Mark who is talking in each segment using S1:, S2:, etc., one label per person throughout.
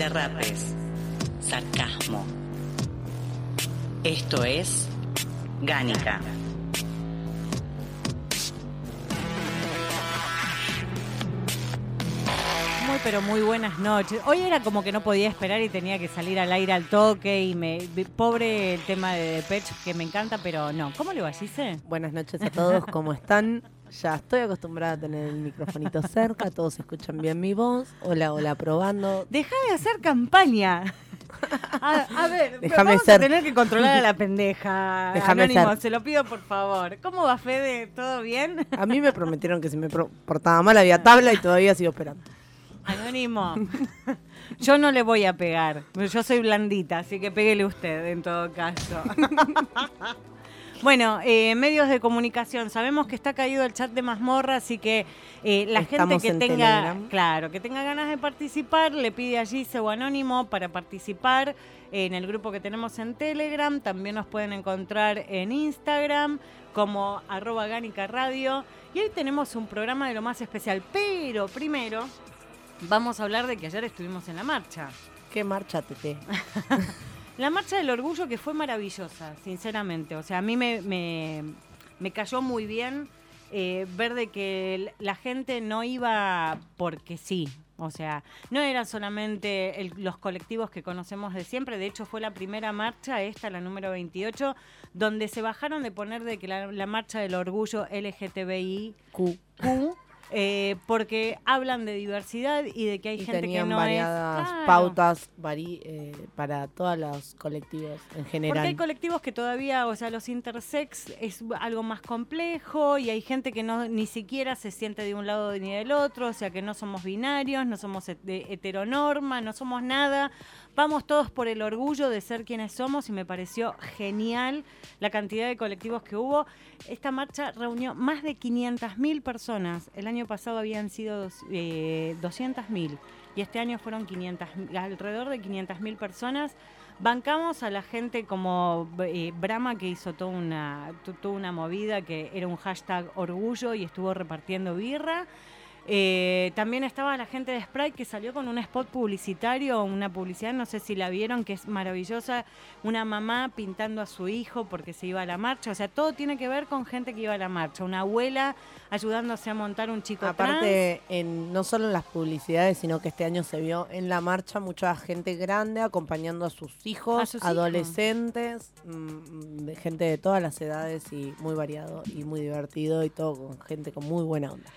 S1: derrapes, sarcasmo. Esto es Gánica.
S2: Muy pero muy buenas noches. Hoy era como que no podía esperar y tenía que salir al aire al toque y me pobre el tema de Depeche que me encanta, pero no. ¿Cómo le va, Gise?
S3: Buenas noches a todos, ¿cómo están? Ya estoy acostumbrada a tener el microfonito cerca, todos escuchan bien mi voz. Hola, hola, probando.
S2: Deja de hacer campaña. A, ver,
S3: Déjame
S2: vamos
S3: ser.
S2: a tener que controlar a la pendeja.
S3: Déjame
S2: Anónimo,
S3: ser.
S2: se lo pido por favor. ¿Cómo va Fede? ¿Todo bien?
S3: A mí me prometieron que si me portaba mal había tabla y todavía sigo esperando.
S2: Anónimo. Yo no le voy a pegar. Yo soy blandita, así que péguele usted en todo caso. Bueno, eh, medios de comunicación. Sabemos que está caído el chat de mazmorra, así que eh, la
S3: Estamos
S2: gente que
S3: en
S2: tenga,
S3: Telegram.
S2: claro, que tenga ganas de participar, le pide allí o anónimo para participar en el grupo que tenemos en Telegram. También nos pueden encontrar en Instagram como arroba Gánica Radio. Y hoy tenemos un programa de lo más especial. Pero primero vamos a hablar de que ayer estuvimos en la marcha.
S3: ¿Qué marcha, Tete?
S2: La marcha del orgullo que fue maravillosa, sinceramente. O sea, a mí me, me, me cayó muy bien eh, ver de que la gente no iba porque sí. O sea, no eran solamente los colectivos que conocemos de siempre. De hecho, fue la primera marcha, esta, la número 28, donde se bajaron de poner de que la, la marcha del orgullo LGTBI
S3: Q.
S2: Q, eh, porque hablan de diversidad y de que hay
S3: Y
S2: gente que no
S3: variadas
S2: es. Claro.
S3: pautas vari- eh, para todos los colectivos en
S2: Porque
S3: general.
S2: hay colectivos que todavía, o sea, los intersex es algo más complejo y hay gente que no ni siquiera se siente de un lado ni del otro, o sea, que no somos binarios, no somos de heteronorma, no somos nada. Vamos todos por el orgullo de ser quienes somos y me pareció genial la cantidad de colectivos que hubo. Esta marcha reunió más de 500.000 personas. El año pasado habían sido eh, 200.000 y este año fueron 500, alrededor de 500.000 personas. Bancamos a la gente como eh, Brahma que hizo toda una, to- toda una movida que era un hashtag orgullo y estuvo repartiendo birra. Eh, también estaba la gente de Sprite que salió con un spot publicitario, una publicidad, no sé si la vieron, que es maravillosa, una mamá pintando a su hijo porque se iba a la marcha, o sea, todo tiene que ver con gente que iba a la marcha, una abuela ayudándose a montar un chico trans.
S3: Aparte, en, no solo en las publicidades, sino que este año se vio en la marcha mucha gente grande acompañando a sus hijos,
S2: A sus
S3: adolescentes, mm, gente de todas las edades y muy variado y muy divertido y todo con gente con muy buena onda.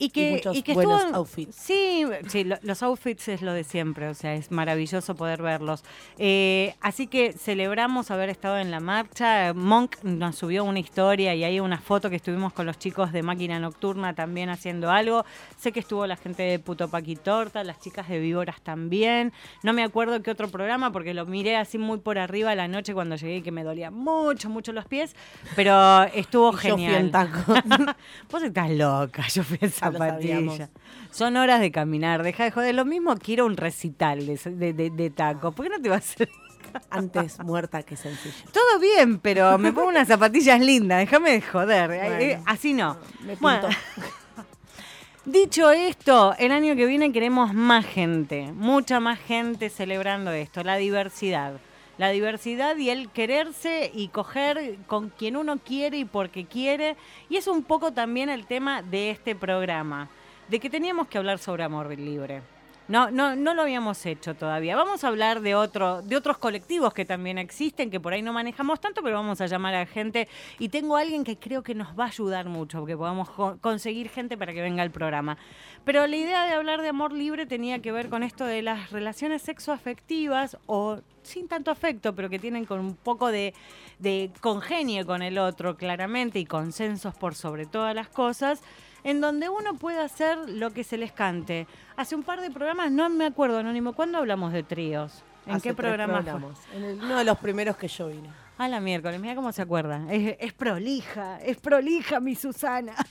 S2: Y que,
S3: Y muchos
S2: y que
S3: buenos
S2: estuvo-
S3: outfits.
S2: Sí, sí, lo- los outfits es lo de siempre, o sea, es maravilloso poder verlos. Eh, así que celebramos haber estado en la marcha. Monk nos subió una historia y hay una foto que estuvimos con los chicos de Máquina Nocturna también haciendo algo. Sé que estuvo la gente de Puto Paqui Torta, las chicas de Víboras también. No me acuerdo qué otro programa porque lo miré así muy por arriba la noche cuando llegué y que me dolía mucho, mucho los pies, pero estuvo
S3: Y yo fui
S2: genial.
S3: en taco.
S2: Vos estás loca, yo fui en. Zapatilla. Son horas de caminar, deja de joder. Lo mismo que ir a un recital de, de, de- de taco. ¿Por qué no te vas a hacer?
S3: Antes muerta que sencilla.
S2: Todo bien, pero me pongo unas zapatillas lindas, déjame de joder. Eh,
S3: Bueno.
S2: eh, así no.
S3: Me
S2: Bueno. Dicho esto, el año que viene queremos más gente, mucha más gente celebrando esto, la diversidad. La diversidad y el quererse y coger con quien uno quiere y porque quiere. Y es un poco también el tema de este programa, de que teníamos que hablar sobre amor libre. No, no, no lo habíamos hecho todavía. Vamos a hablar de de otros colectivos que también existen, que por ahí no manejamos tanto, pero vamos a llamar a gente. Y tengo a alguien que creo que nos va a ayudar mucho, que podamos co- conseguir gente para que venga al programa. Pero la idea de hablar de amor libre tenía que ver con esto de las relaciones sexoafectivas o sin tanto afecto, pero que tienen con un poco de, de congenio con el otro, claramente, y consensos por sobre todas las cosas en donde uno puede hacer lo que se les cante. Hace un par de programas, no me acuerdo, Anónimo, ¿cuándo hablamos de tríos? ¿En
S3: Hace
S2: qué programa
S3: programas. En el- uno de los primeros que yo vine.
S2: A la miércoles, mira cómo se acuerda. Es, es prolija, es prolija mi Susana.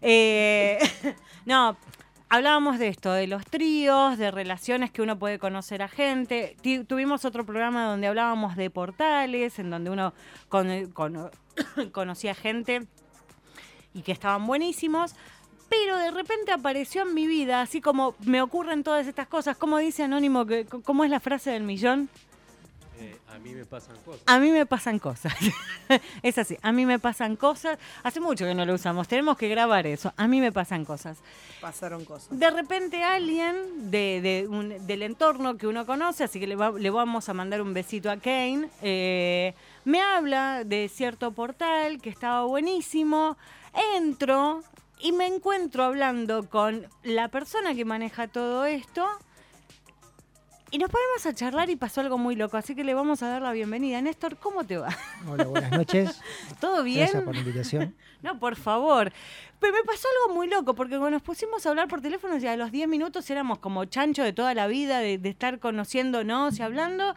S2: Eh, no, hablábamos de esto, de los tríos, de relaciones que uno puede conocer a gente. Tuvimos otro programa donde hablábamos de portales, en donde uno con- con- conocía gente y que estaban buenísimos. Pero de repente apareció en mi vida, así como me ocurren todas estas cosas. ¿Cómo dice Anónimo? que- ¿Cómo es la frase del millón?
S4: Eh, a mí me pasan cosas.
S2: A mí me pasan cosas. es así, a mí me pasan cosas. Hace mucho que no lo usamos, tenemos que grabar eso. A mí me pasan cosas.
S3: Pasaron cosas.
S2: De repente alguien de, de un- del entorno que uno conoce, así que le, va- le vamos a mandar un besito a Kane, eh, me habla de cierto portal que estaba buenísimo. Entro y me encuentro hablando con la persona que maneja todo esto. Y nos ponemos a charlar y pasó algo muy loco, así que le vamos a dar la bienvenida. Néstor, ¿cómo te va?
S5: Hola, buenas noches.
S2: ¿Todo bien?
S5: Gracias por la invitación.
S2: No, por favor. Pero me pasó algo muy loco, porque cuando nos pusimos a hablar por teléfono, ya a los 10 minutos éramos como chancho de toda la vida, de, de estar conociéndonos y hablando.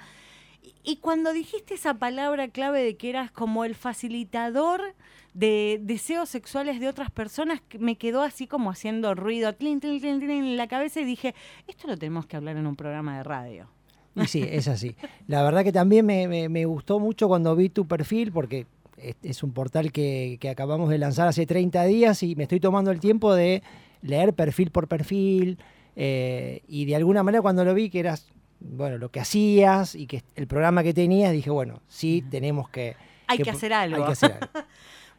S2: Y, y cuando dijiste esa palabra clave de que eras como el facilitador de deseos sexuales de otras personas, que me quedó así como haciendo ruido, tlin, tlin, tlin, tlin, en la cabeza y dije, esto lo tenemos que hablar en un programa de radio.
S5: Y sí, es así. La verdad que también me, me- me gustó mucho cuando vi tu perfil, porque es, es un portal que, que acabamos de lanzar hace 30 días y me estoy tomando el tiempo de leer perfil por perfil. eh, y de alguna manera cuando lo vi que eras, bueno, lo que hacías y que el programa que tenías, dije, bueno, sí, tenemos que...
S2: Hay que hacer algo.
S5: Hay que hacer algo.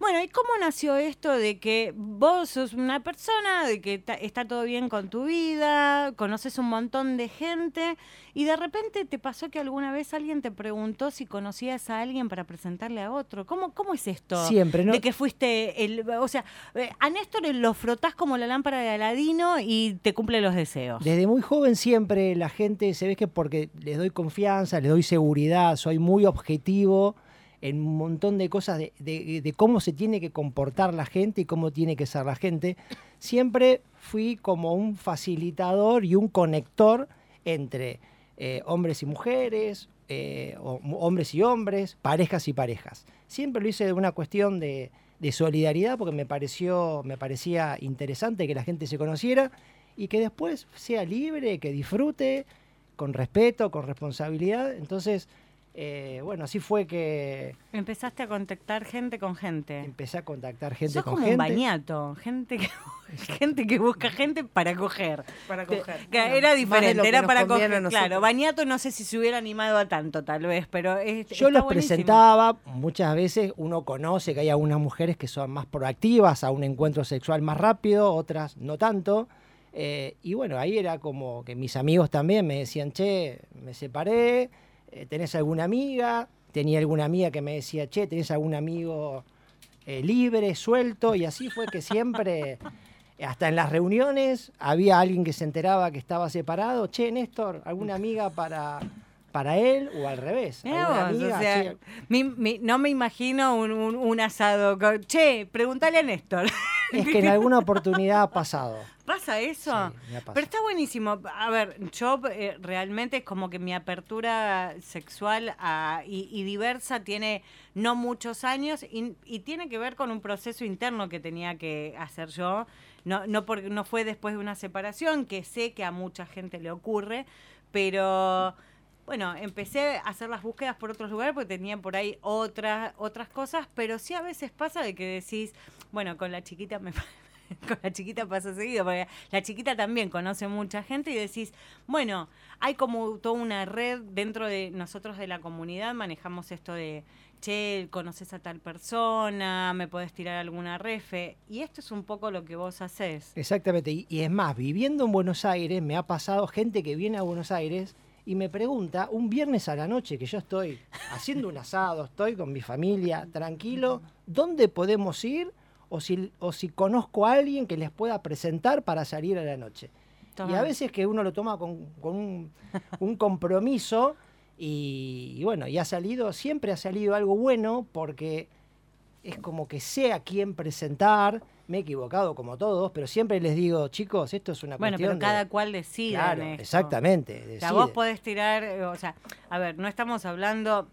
S2: Bueno, ¿y cómo nació esto de que vos sos una persona, de que está todo bien con tu vida, conoces un montón de gente y de repente te pasó que alguna vez alguien te preguntó si conocías a alguien para presentarle a otro? ¿Cómo, cómo es esto?
S5: Siempre, ¿no?
S2: De que fuiste, el, o sea, eh, a Néstor lo frotás como la lámpara de Aladino y te cumple los deseos.
S5: Desde muy joven siempre la gente se ve que porque les doy confianza, les doy seguridad, soy muy objetivo en un montón de cosas de, de- cómo se tiene que comportar la gente y cómo tiene que ser la gente. Siempre fui como un facilitador y un conector entre eh, hombres y mujeres, eh, hombres y hombres, parejas y parejas. Siempre lo hice de una cuestión de, de solidaridad porque me pareció, me parecía interesante que la gente se conociera y que después sea libre, que disfrute con respeto, con responsabilidad. Entonces, eh, bueno, así fue que
S2: Empezaste a contactar gente con gente.
S5: empecé a contactar gente
S2: Sos
S5: con
S2: como
S5: gente.
S2: un bañato, gente que, gente que busca gente para coger.
S3: Para coger.
S2: que
S3: Bueno,
S2: era diferente, era para coger. Claro, Bañato no sé si se hubiera animado a tanto, tal vez, pero es,
S5: Yo
S2: está
S5: los
S2: buenísimo.
S5: presentaba, muchas veces uno conoce que hay algunas mujeres que son más proactivas a un encuentro sexual más rápido, otras no tanto. Eh, y bueno, ahí era como que mis amigos también me decían, che, me separé, ¿tenés alguna amiga? Tenía alguna amiga que me decía, che, ¿tenés algún amigo eh, libre, suelto? Y así fue que siempre, hasta en las reuniones, había alguien que se enteraba que estaba separado, che, Néstor, ¿alguna amiga para, para él? O al revés.
S2: Mirá
S5: ¿alguna
S2: vos, o
S5: amiga?
S2: sea,
S5: Sí,
S2: mi- mi- no me imagino un, un- un asado. con- che, pregúntale a Néstor.
S5: Es que en alguna oportunidad ha pasado.
S2: ¿Pasa eso?
S5: Sí.
S2: Pero está buenísimo. A ver, yo eh, realmente es como que mi apertura sexual ah, y, y diversa tiene no muchos años y, y tiene que ver con un proceso interno que tenía que hacer yo. No, no, porque, no fue después de una separación, que sé que a mucha gente le ocurre, pero bueno, empecé a hacer las búsquedas por otros lugares porque tenía por ahí otras otras cosas, pero sí a veces pasa de que decís, bueno, con la chiquita me con la chiquita pasa seguido, porque la chiquita también conoce mucha gente y decís, bueno, hay como toda una red dentro de nosotros de la comunidad, manejamos esto de, che, conoces a tal persona, me podés tirar alguna refe, y esto es un poco lo que vos haces.
S5: Exactamente. Y, y es más, viviendo en Buenos Aires, me ha pasado gente que viene a Buenos Aires y me pregunta, un viernes a la noche que yo estoy haciendo un asado, estoy con mi familia, tranquilo, ¿dónde podemos ir? O si, o si conozco a alguien que les pueda presentar para salir a la noche. Y a veces que uno lo toma con, con un, un compromiso y, y bueno, y ha salido, siempre ha salido algo bueno porque es como que sé a quién presentar, me he equivocado como todos, pero siempre les digo, chicos, esto es una
S2: Bueno,
S5: cuestión
S2: pero cada
S5: de...
S2: cual decide.
S5: Claro,
S2: en esto.
S5: exactamente.
S2: O sea,
S5: decide.
S2: vos podés tirar, eh, o sea, a ver, no estamos hablando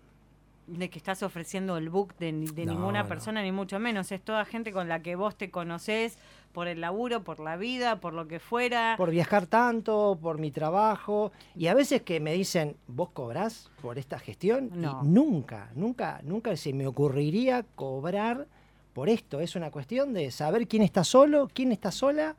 S2: de que estás ofreciendo el book de, ni- de
S5: No,
S2: ninguna
S5: no.
S2: persona, ni mucho menos. Es toda gente con la que vos te conocés por el laburo, por la vida, por lo que fuera.
S5: por viajar tanto, por mi trabajo, y a veces que me dicen, ¿vos cobrás por esta gestión? Y
S2: No.
S5: nunca, nunca, nunca se me ocurriría cobrar por esto. Es una cuestión de saber quién está solo, quién está sola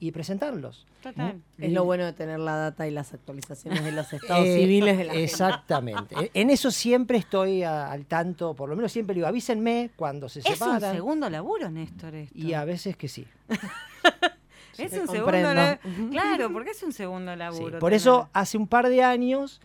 S5: y presentarlos.
S2: Total.
S3: Es lo bueno de tener la data y las actualizaciones de los estados
S5: Eh,
S3: civiles de la gente.
S5: Exactamente. E- en eso siempre estoy a- al tanto, por lo menos siempre digo, avísenme cuando se
S2: Es un
S5: separan.
S2: segundo laburo, Néstor, esto.
S5: Y a veces que sí.
S2: es un segundo laburo. Claro, porque es un segundo
S5: Sí,
S2: laburo.
S5: Por
S2: tener-
S5: eso hace un par de años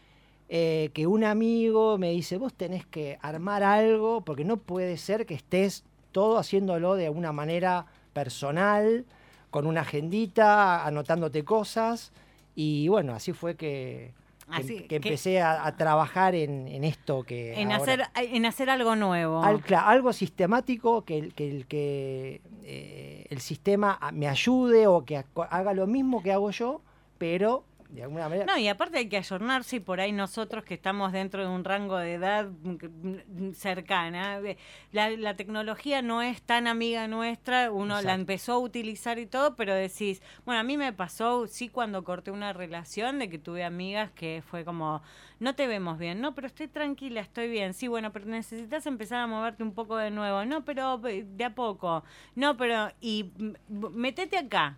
S5: eh, que un amigo me dice, vos tenés que armar algo, porque no puede ser que estés todo haciéndolo de una manera personal, con una agendita, anotándote cosas. Y bueno, así fue que, que-
S2: Así
S5: que
S2: que-
S5: empecé a, a trabajar en, en esto que...
S2: en,
S5: ahora-
S2: hacer, en hacer algo nuevo.
S5: al- algo sistemático que, el- que, el, que eh, el sistema me ayude o que ha- haga lo mismo que hago yo, pero de alguna manera...
S2: No, y aparte hay que ayornarse y por ahí nosotros que estamos dentro de un rango de edad cercana, la, la tecnología no es tan amiga nuestra, uno la empezó a utilizar y todo, pero decís, bueno, a mí me pasó, sí, cuando corté una relación, de que tuve amigas que fue como, no te vemos bien, no, pero estoy tranquila, estoy bien, sí, bueno, pero necesitas empezar a moverte un poco de nuevo, no, pero eh, de a poco, no, pero, y metete acá.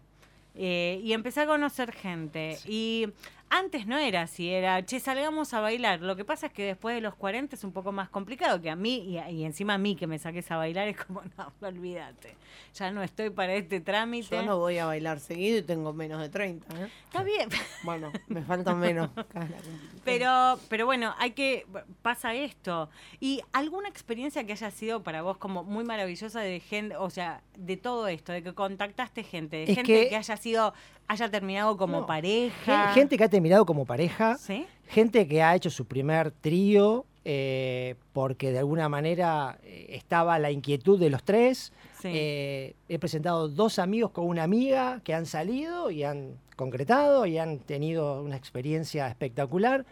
S2: Eh, y empecé a conocer gente. Y antes no era así, era, che, salgamos a bailar. Lo que pasa es que después de los 40 es un poco más complicado que a mí, y, y encima a mí que me saques a bailar es como, no, olvídate. Ya no estoy para este trámite.
S3: Yo no voy a bailar seguido y tengo menos de 30. ¿eh?
S2: Está bien.
S3: Bueno, me faltan menos.
S2: Pero, pero bueno, hay que pasa esto. ¿Y alguna experiencia que haya sido para vos como muy maravillosa de gente, o sea, de todo esto, de que contactaste gente, de
S5: Es
S2: gente
S5: que-
S2: que, haya sido, haya terminado como
S5: No,
S2: pareja?
S5: Gen- Gente que ha terminado como pareja,
S2: ¿Sí?
S5: gente que ha hecho su primer trío eh, porque de alguna manera eh, estaba la inquietud de los tres.
S2: Sí.
S5: Eh, he presentado dos amigos con una amiga que han salido y han concretado y han tenido una experiencia espectacular.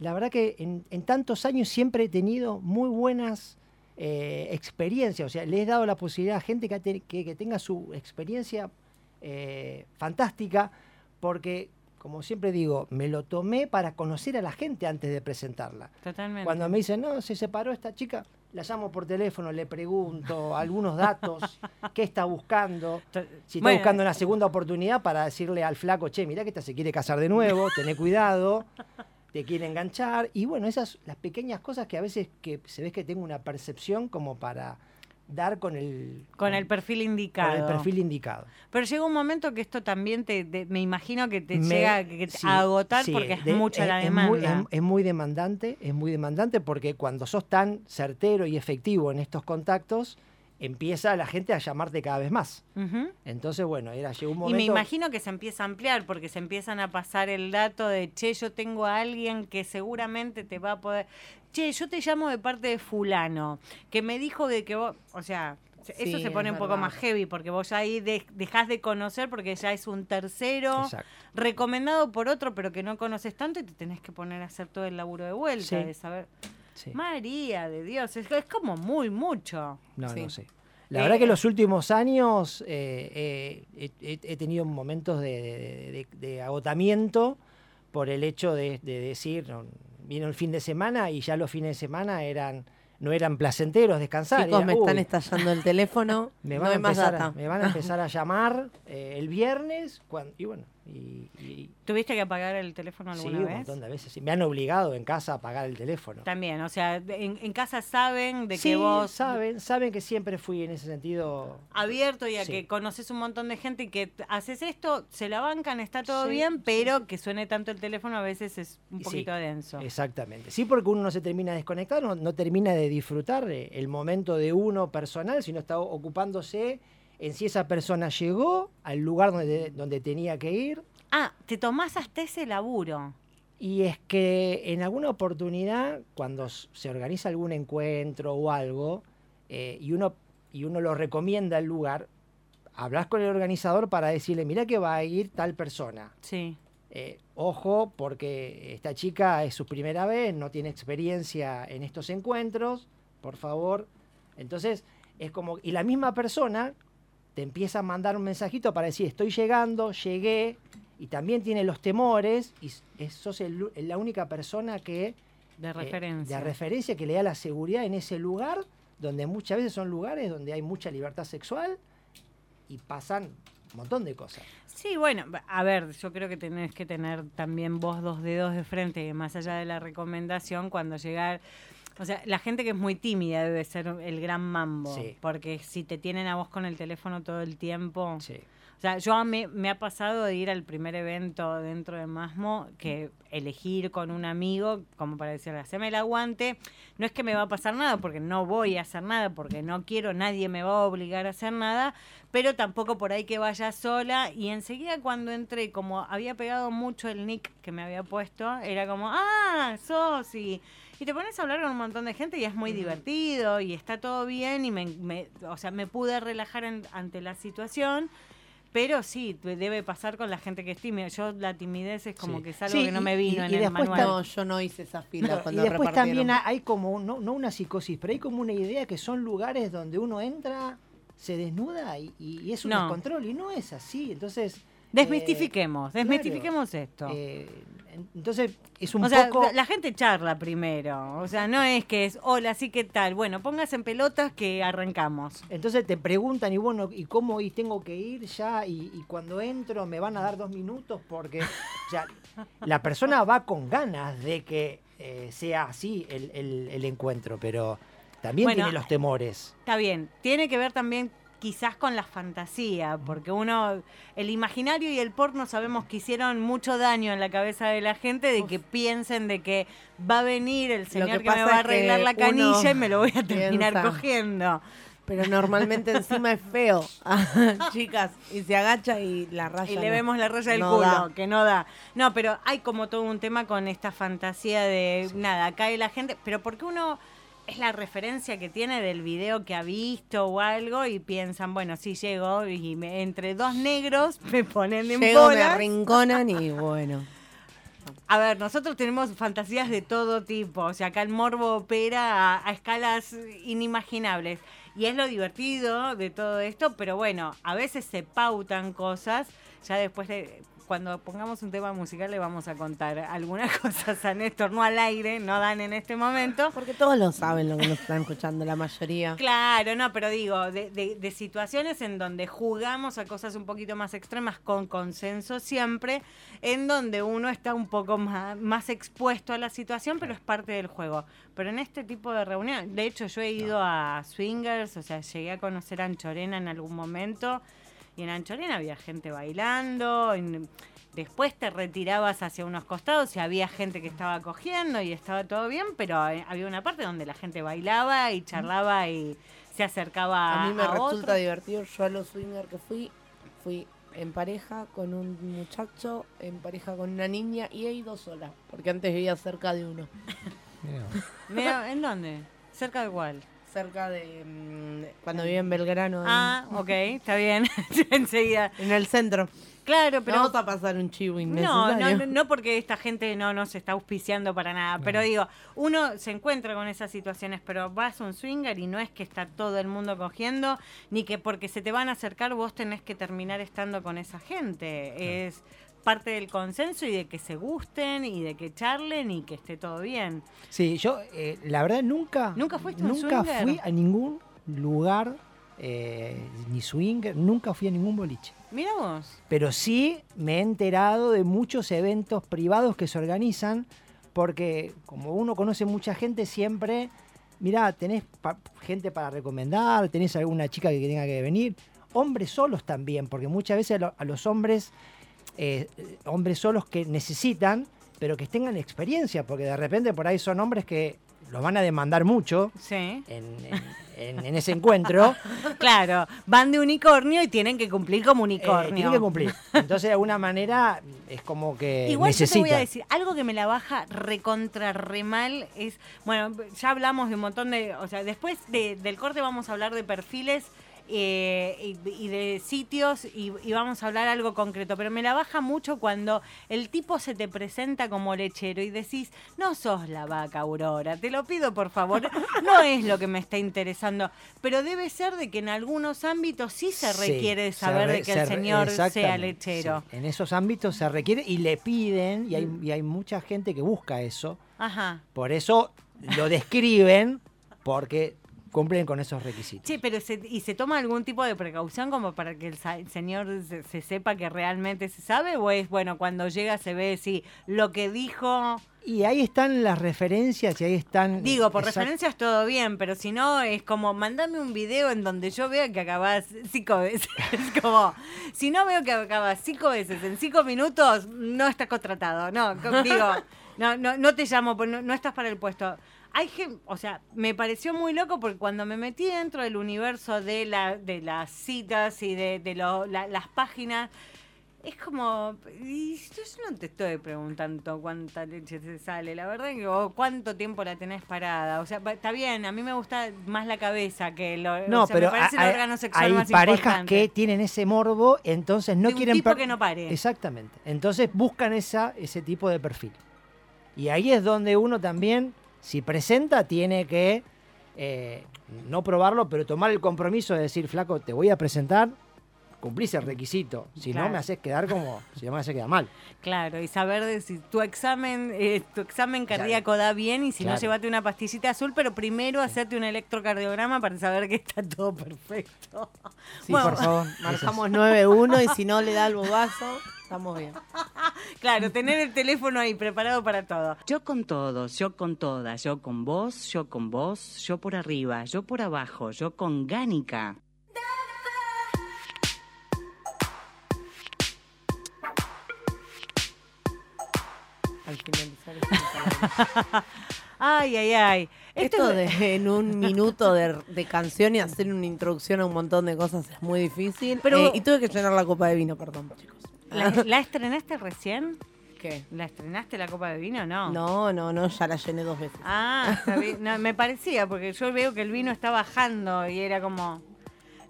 S5: La verdad que en, en tantos años siempre he tenido muy buenas eh, experiencias. O sea, le he dado la posibilidad a gente que, tenga su experiencia fantástica porque, como siempre digo, me lo tomé para conocer a la gente antes de presentarla.
S2: Totalmente.
S5: Cuando me dicen, no, se separó esta chica, la llamo por teléfono, le pregunto algunos datos, qué está buscando, si está
S2: bueno,
S5: buscando una segunda oportunidad para decirle al flaco, che, mirá que esta se quiere casar de nuevo, tené cuidado, te quiere enganchar. Y bueno, esas las pequeñas cosas que a veces que se ve que tengo una percepción como para dar con el,
S2: Con el perfil indicado.
S5: con el perfil indicado.
S2: Pero llega un momento que esto también te, te- me imagino que te
S5: Me-
S2: llega que
S5: sí,
S2: a agotar
S5: sí,
S2: porque es
S5: de-
S2: mucha la
S5: es muy-
S2: demanda.
S5: es- es muy demandante, es muy demandante porque cuando sos tan certero y efectivo en estos contactos, empieza la gente a llamarte cada vez más. Entonces, bueno, era, llegó un
S2: Y
S5: momento...
S2: me imagino que se empieza a ampliar porque se empiezan a pasar el dato de, che, yo tengo a alguien que seguramente te va a poder... Che, yo te llamo de parte de fulano, que me dijo de que vos... O sea, se- eso
S3: Sí,
S2: se pone
S3: es
S2: un poco
S3: verdad.
S2: más heavy porque vos ya ahí de- dejás de conocer porque ya es un tercero
S5: Exacto.
S2: recomendado por otro pero que no conoces tanto y te tenés que poner a hacer todo el laburo de vuelta,
S5: Sí.
S2: de saber...
S5: Sí.
S2: María de Dios, es, es como muy mucho.
S5: No,
S3: Sí.
S5: no sé. La
S2: Eh,
S5: verdad que los últimos años eh, eh, he, tenido momentos de, de- de- de agotamiento por el hecho de, de decir, no, vino el fin de semana y ya los fines de semana eran no eran placenteros descansar.
S3: Chicos,
S5: era,
S3: me están
S5: "Uy,
S3: estallando el teléfono.
S5: me
S3: no
S5: van, a empezar a,
S3: data.
S5: me van a empezar a llamar eh, el viernes cuan- y bueno, y, y-
S2: ¿Tuviste que apagar el teléfono
S5: sí,
S2: alguna
S5: un
S2: vez?
S5: montón de veces. sí. Me han obligado en casa a apagar el teléfono.
S2: También, o sea, en, en casa saben de
S5: sí,
S2: que vos
S5: saben, saben que siempre fui en ese sentido
S2: abierto y a
S5: Sí.
S2: que conoces un montón de gente y que haces esto, se la bancan, está todo
S5: Sí,
S2: bien,
S5: sí,
S2: pero que suene tanto el teléfono a veces es un
S5: Sí,
S2: poquito denso.
S5: Exactamente. Sí, porque uno no se termina de desconectar, no, no termina de disfrutar eh, el momento de uno personal, sino está ocupándose en si esa persona llegó al lugar donde, donde tenía que ir.
S2: Ah, te tomás hasta ese laburo.
S5: Y es que en alguna oportunidad, cuando se organiza algún encuentro o algo, eh, y, uno, y uno lo recomienda el lugar, hablas con el organizador para decirle, mira que va a ir tal persona.
S2: Sí.
S5: Eh, ojo, porque esta chica es su primera vez, no tiene experiencia en estos encuentros, por favor. Entonces, es como, y la misma persona te empieza a mandar un mensajito para decir, estoy llegando, llegué, y también tiene los temores, y es- sos el- la única persona que
S2: De
S5: eh,
S2: referencia.
S5: de referencia que le da la seguridad en ese lugar, donde muchas veces son lugares donde hay mucha libertad sexual y pasan un montón de cosas.
S2: Sí, bueno, a ver, yo creo que tenés que tener también vos dos dedos de frente, más allá de la recomendación, cuando llegar... O sea, la gente que es muy tímida debe ser el gran mambo,
S5: Sí.
S2: porque si te tienen a vos con el teléfono todo el tiempo...
S5: Sí.
S2: O sea, yo me, me ha pasado de ir al primer evento dentro de Masmo que elegir con un amigo, como para decirle, haceme el aguante. No es que me va a pasar nada, porque no voy a hacer nada, porque no quiero, nadie me va a obligar a hacer nada, pero tampoco por ahí que vaya sola. Y enseguida cuando entré, como había pegado mucho el nick que me había puesto, era como, ah, sos y... Y te pones a hablar con un montón de gente y es muy divertido y está todo bien y me, me- o sea, me pude relajar en- ante la situación. Pero sí, te- debe pasar con la gente que es tímida. Yo la timidez es como
S5: Sí.
S2: que es algo
S5: Sí,
S2: que no
S5: y-
S2: me vino
S5: y-
S2: en
S5: y
S2: el
S5: después
S2: manual.
S3: No, yo no hice esa fila
S5: No,
S3: cuando
S5: y después también hay como, no, no una psicosis, pero hay como una idea que son lugares donde uno entra, se desnuda y, y es un
S2: No.
S5: descontrol. Y no es así. Entonces.
S2: Desmistifiquemos,
S5: eh,
S2: desmistifiquemos esto.
S5: claro, eh, en- entonces, es un
S2: o sea,
S5: poco.
S2: la gente charla primero. O sea, no es que es, hola, sí, ¿qué tal? Bueno, póngase en pelotas que arrancamos.
S5: Entonces te preguntan, y bueno, ¿y cómo y tengo que ir ya? Y, y cuando entro me van a dar dos minutos porque o sea, la persona va con ganas de que eh, sea así el, el- el encuentro, pero también
S2: Bueno,
S5: tiene los temores.
S2: Está bien, tiene que ver también quizás con la fantasía, porque uno, el imaginario y el porno sabemos que hicieron mucho daño en la cabeza de la gente de que piensen de que va a venir el señor
S3: que
S2: que, me va a arreglar la canilla y me lo voy a terminar
S3: piensa-
S2: cogiendo.
S3: Pero normalmente encima es feo. Chicas, y se agacha y la raya.
S2: Y le
S3: no.
S2: vemos la raya del
S3: No
S2: culo,
S3: da.
S2: que no da. No, pero hay como todo un tema con esta fantasía de, nada, cae la gente, pero porque uno es la referencia que tiene del video que ha visto o algo y piensan, bueno, sí llego y me- entre dos negros me ponen en
S3: Llego, me
S2: bolas.
S3: arrinconan y bueno.
S2: A ver, nosotros tenemos fantasías de todo tipo. O sea, acá el morbo opera a, a escalas inimaginables. Y es lo divertido de todo esto, pero bueno, a veces se pautan cosas. Ya después de. Cuando pongamos un tema musical le vamos a contar algunas cosas a Néstor, no al aire, no dan en este momento.
S3: Porque todos lo saben lo que nos están escuchando, la mayoría.
S2: Claro, no, pero digo, de, de- de situaciones en donde jugamos a cosas un poquito más extremas con consenso siempre, en donde uno está un poco más, más expuesto a la situación, pero es parte del juego. Pero en este tipo de reunión, de hecho yo he ido a swingers, o sea, llegué a conocer a Anchorena en algún momento, y en Anchorena había gente bailando, en- después te retirabas hacia unos costados y había gente que estaba cogiendo y estaba todo bien, pero había una parte donde la gente bailaba y charlaba y se acercaba
S3: A mí me
S2: a
S3: resulta divertido. Yo a los swinger que fui, fui en pareja con un muchacho, en pareja con una niña y he ido sola. Porque antes vivía cerca de uno.
S2: Mira, ¿En dónde? ¿Cerca de cuál?
S3: Cerca de. mm, cuando vivía en Belgrano. en-
S2: Ah, ok, está bien. Enseguida.
S3: En el centro.
S2: Claro,
S3: Pero
S2: pero...
S3: vamos a pasar un chivo
S2: No,
S3: innecesario.
S2: no, no, no porque esta gente no nos está auspiciando para nada, pero digo, uno se encuentra con esas situaciones, pero vas a un swinger y no es que está todo el mundo cogiendo, ni que porque se te van a acercar vos tenés que terminar estando con esa gente. Es parte del consenso y de que se gusten y de que charlen y que esté todo bien.
S5: Sí, yo eh, la verdad nunca.
S2: ¿Nunca fuiste
S5: Nunca
S2: swinger?
S5: fui a ningún lugar, eh, ni swinger, nunca fui a ningún boliche.
S2: Mira vos.
S5: Pero sí me he enterado de muchos eventos privados que se organizan, porque como uno conoce mucha gente, siempre, mirá, tenés pa- gente para recomendar, tenés alguna chica que tenga que venir, hombres solos también, porque muchas veces a los hombres, eh, hombres solos que necesitan, pero que tengan experiencia, porque de repente por ahí son hombres que los van a demandar mucho
S2: Sí.
S5: en, en- ese encuentro.
S2: Claro, van de unicornio y tienen que cumplir como
S5: Eh,
S2: unicornio.
S5: tienen que cumplir. Entonces, de alguna manera, es como que
S2: Igual yo te voy a decir, algo que me la baja recontra re mal es, bueno, ya hablamos de un montón de, o sea, después de- del corte vamos a hablar de perfiles eh, y, y de sitios y, y vamos a hablar algo concreto, pero me la baja mucho cuando el tipo se te presenta como lechero y decís, no sos la vaca Aurora, te lo pido por favor, no es lo que me está interesando, pero debe ser de que en algunos ámbitos sí se
S5: Sí,
S2: requiere
S5: se
S2: saber
S5: re-
S2: de que
S5: se
S2: el señor sea lechero.
S5: sí. En esos ámbitos se requiere y le piden, y hay,
S2: Mm.
S5: y hay mucha gente que busca eso.
S2: Ajá.
S5: Por eso lo describen, porque cumplen con esos requisitos.
S2: Sí, pero se, ¿y se toma algún tipo de precaución como para que el, señor se, se sepa que realmente se sabe? ¿O es, bueno, cuando llega se ve si lo que dijo...
S5: Y ahí están las referencias y ahí están...
S2: Digo, por
S5: exact-
S2: referencias todo bien, pero si no, es como, mandame un video en donde yo vea que acabas cinco veces. Es como, si no veo que acabas cinco veces en cinco minutos, no estás contratado. No, digo, no, no, no te llamo, no, no estás para el puesto. Hay gente, o sea, me pareció muy loco porque cuando me metí dentro del universo de, la, de las citas y de, de lo- la- las páginas, es como, y yo no te estoy preguntando cuánta leche te sale, la verdad que o cuánto tiempo la tenés parada. O sea, está bien, a mí me gusta más la cabeza que lo,
S5: No,
S2: o sea,
S5: pero
S2: me parece
S5: hay,
S2: el órgano sexual
S5: hay
S2: más
S5: parejas
S2: importante.
S5: que tienen ese morbo, entonces no
S2: De un
S5: quieren...
S2: tipo que no pare.
S5: Exactamente. Entonces buscan esa, ese tipo de perfil. Y ahí es donde uno también, si presenta, tiene que eh, no probarlo, pero tomar el compromiso de decir, flaco, te voy a presentar, cumplís el requisito. Si
S2: Claro.
S5: no, me haces quedar como, si no me haces quedar mal.
S2: Claro, y saber de si tu examen, eh, tu examen cardíaco da bien y si no, llévate una pastillita azul, pero primero hacerte un electrocardiograma para saber que está todo perfecto.
S3: Sí,
S2: Bueno,
S5: por favor.
S3: Marcamos 9-1 y si no le da el bobazo, estamos bien.
S2: Claro, tener el teléfono ahí preparado para todo.
S1: Yo con todos, yo con todas, yo con vos, yo con vos, yo por arriba, yo por abajo, yo con Gánica.
S3: Al finalizar
S2: Ay, ay, ay.
S3: Esto
S2: es-
S3: de en un minuto de, de canción y hacer una introducción a un montón de cosas es muy difícil.
S2: Pero-
S3: Eh, y tuve que llenar la copa de vino, perdón, chicos.
S2: ¿La, la estrenaste recién?
S3: ¿Qué?
S2: ¿La estrenaste la copa de vino no?
S3: No, no, no, ya la llené dos veces.
S2: Ah. No, me parecía, porque yo veo que el vino está bajando y era como...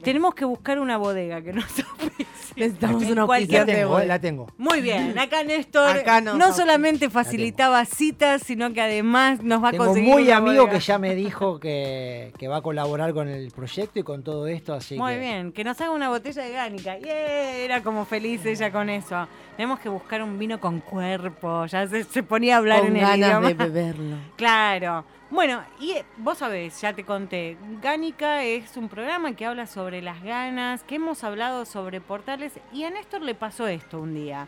S2: Tenemos que buscar una bodega que nos auspicie.
S3: Necesitamos una
S2: cualquier-
S5: La tengo, la tengo.
S2: Muy bien, acá Néstor
S3: Acá
S2: no solamente facilitaba citas, sino que además nos va a conseguir
S5: muy amigo
S2: bodega.
S5: que ya me dijo que, que va a colaborar con el proyecto y con todo esto, así
S2: Muy
S5: que...
S2: bien, que nos haga una botella de gánica. Yeah, era como feliz ella con eso. Tenemos que buscar un vino con cuerpo. Ya se, se ponía a hablar
S3: Con
S2: en el
S3: ganas
S2: idioma.
S3: de beberlo.
S2: Claro. Bueno, y eh, vos sabés, ya te conté, Gánica es un programa que habla sobre las ganas, que hemos hablado sobre portales, y a Néstor le pasó esto un día.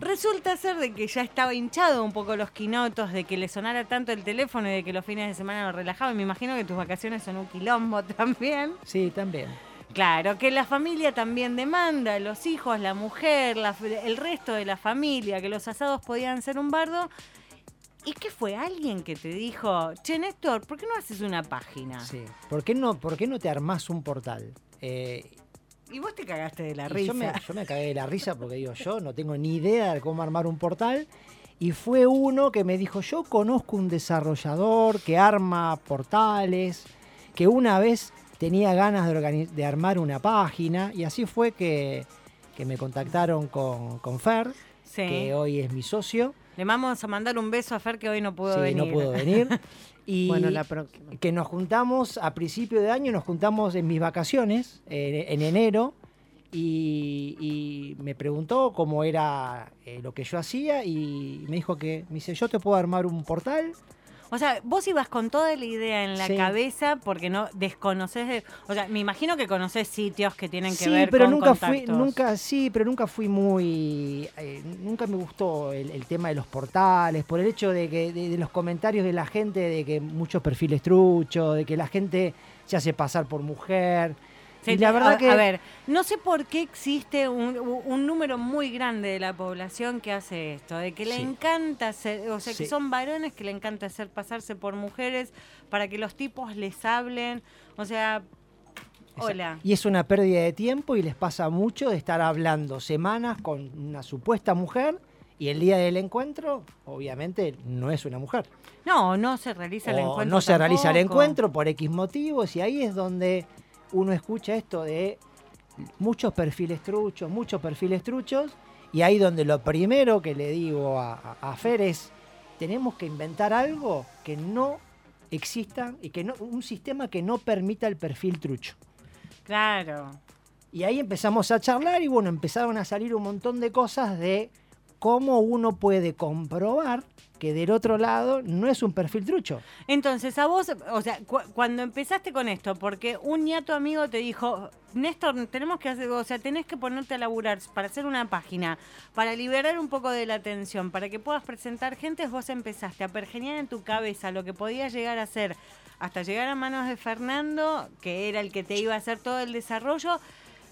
S2: Resulta ser de que ya estaba hinchado un poco los quinotos, de que le sonara tanto el teléfono y de que los fines de semana lo relajaba. Me imagino que tus vacaciones son un quilombo también.
S5: Sí, también.
S2: Claro, que la familia también demanda, los hijos, la mujer, la- el resto de la familia, que los asados podían ser un bardo. ¿Y qué fue? ¿Alguien que te dijo, che, Néstor, ¿por qué no haces una página?
S5: Sí. ¿Por qué no, por qué no te armás un portal? Eh,
S2: Y vos te cagaste de la risa.
S5: Yo me, yo me cagué de la risa porque digo, yo no tengo ni idea de cómo armar un portal. Y fue uno que me dijo, yo conozco un desarrollador que arma portales, que una vez tenía ganas de, armar una página. Y así fue que, que me contactaron con, con Fer,
S2: Sí.
S5: que hoy es mi socio.
S2: Le vamos a mandar un beso a Fer que hoy no pudo
S5: sí,
S2: venir.
S5: no pudo venir. Y
S3: Bueno, la próxima.
S5: que nos juntamos a principio de año, nos juntamos en mis vacaciones, eh, en enero, y, y me preguntó cómo era eh, lo que yo hacía y me dijo que, me dice, yo te puedo armar un portal.
S2: O sea, vos ibas con toda la idea en la
S5: Sí.
S2: cabeza porque no desconoces de... O sea, me imagino que conoces sitios que tienen que
S5: sí,
S2: ver
S5: pero
S2: con
S5: nunca fui,
S2: contactos.
S5: nunca, sí, pero nunca fui muy, eh, nunca me gustó el, el tema de los portales, por el hecho de que de, de los comentarios de la gente, de que muchos perfiles truchos, de que la gente se hace pasar por mujer.
S2: Sí,
S5: la
S2: a-
S5: verdad que
S2: A ver, no sé por qué existe un, un número muy grande de la población que hace esto, de que le
S5: Sí.
S2: encanta hacer, o sea, que son varones que le encanta hacer pasarse por mujeres para que los tipos les hablen, o sea, hola.
S5: Y es una pérdida de tiempo y les pasa mucho de estar hablando semanas con una supuesta mujer y el día del encuentro, obviamente, no es una mujer.
S2: No, no se realiza el encuentro
S5: no se realiza el encuentro por X motivos y ahí es donde uno escucha esto de muchos perfiles truchos, muchos perfiles truchos, y ahí donde lo primero que le digo a, a- a Fer es, tenemos que inventar algo que no exista y que no, un sistema que no permita el perfil trucho.
S2: Claro.
S5: Y ahí empezamos a charlar y bueno, empezaron a salir un montón de cosas de cómo uno puede comprobar que del otro lado no es un perfil trucho.
S2: Entonces, a vos, o sea, cu- cuando empezaste con esto, porque un ñato amigo te dijo, Néstor, tenemos que hacer, o sea, tenés que ponerte a laburar para hacer una página, para liberar un poco de la atención, para que puedas presentar gente, vos empezaste a pergeñar en tu cabeza lo que podía llegar a ser, hasta llegar a manos de Fernando, que era el que te iba a hacer todo el desarrollo.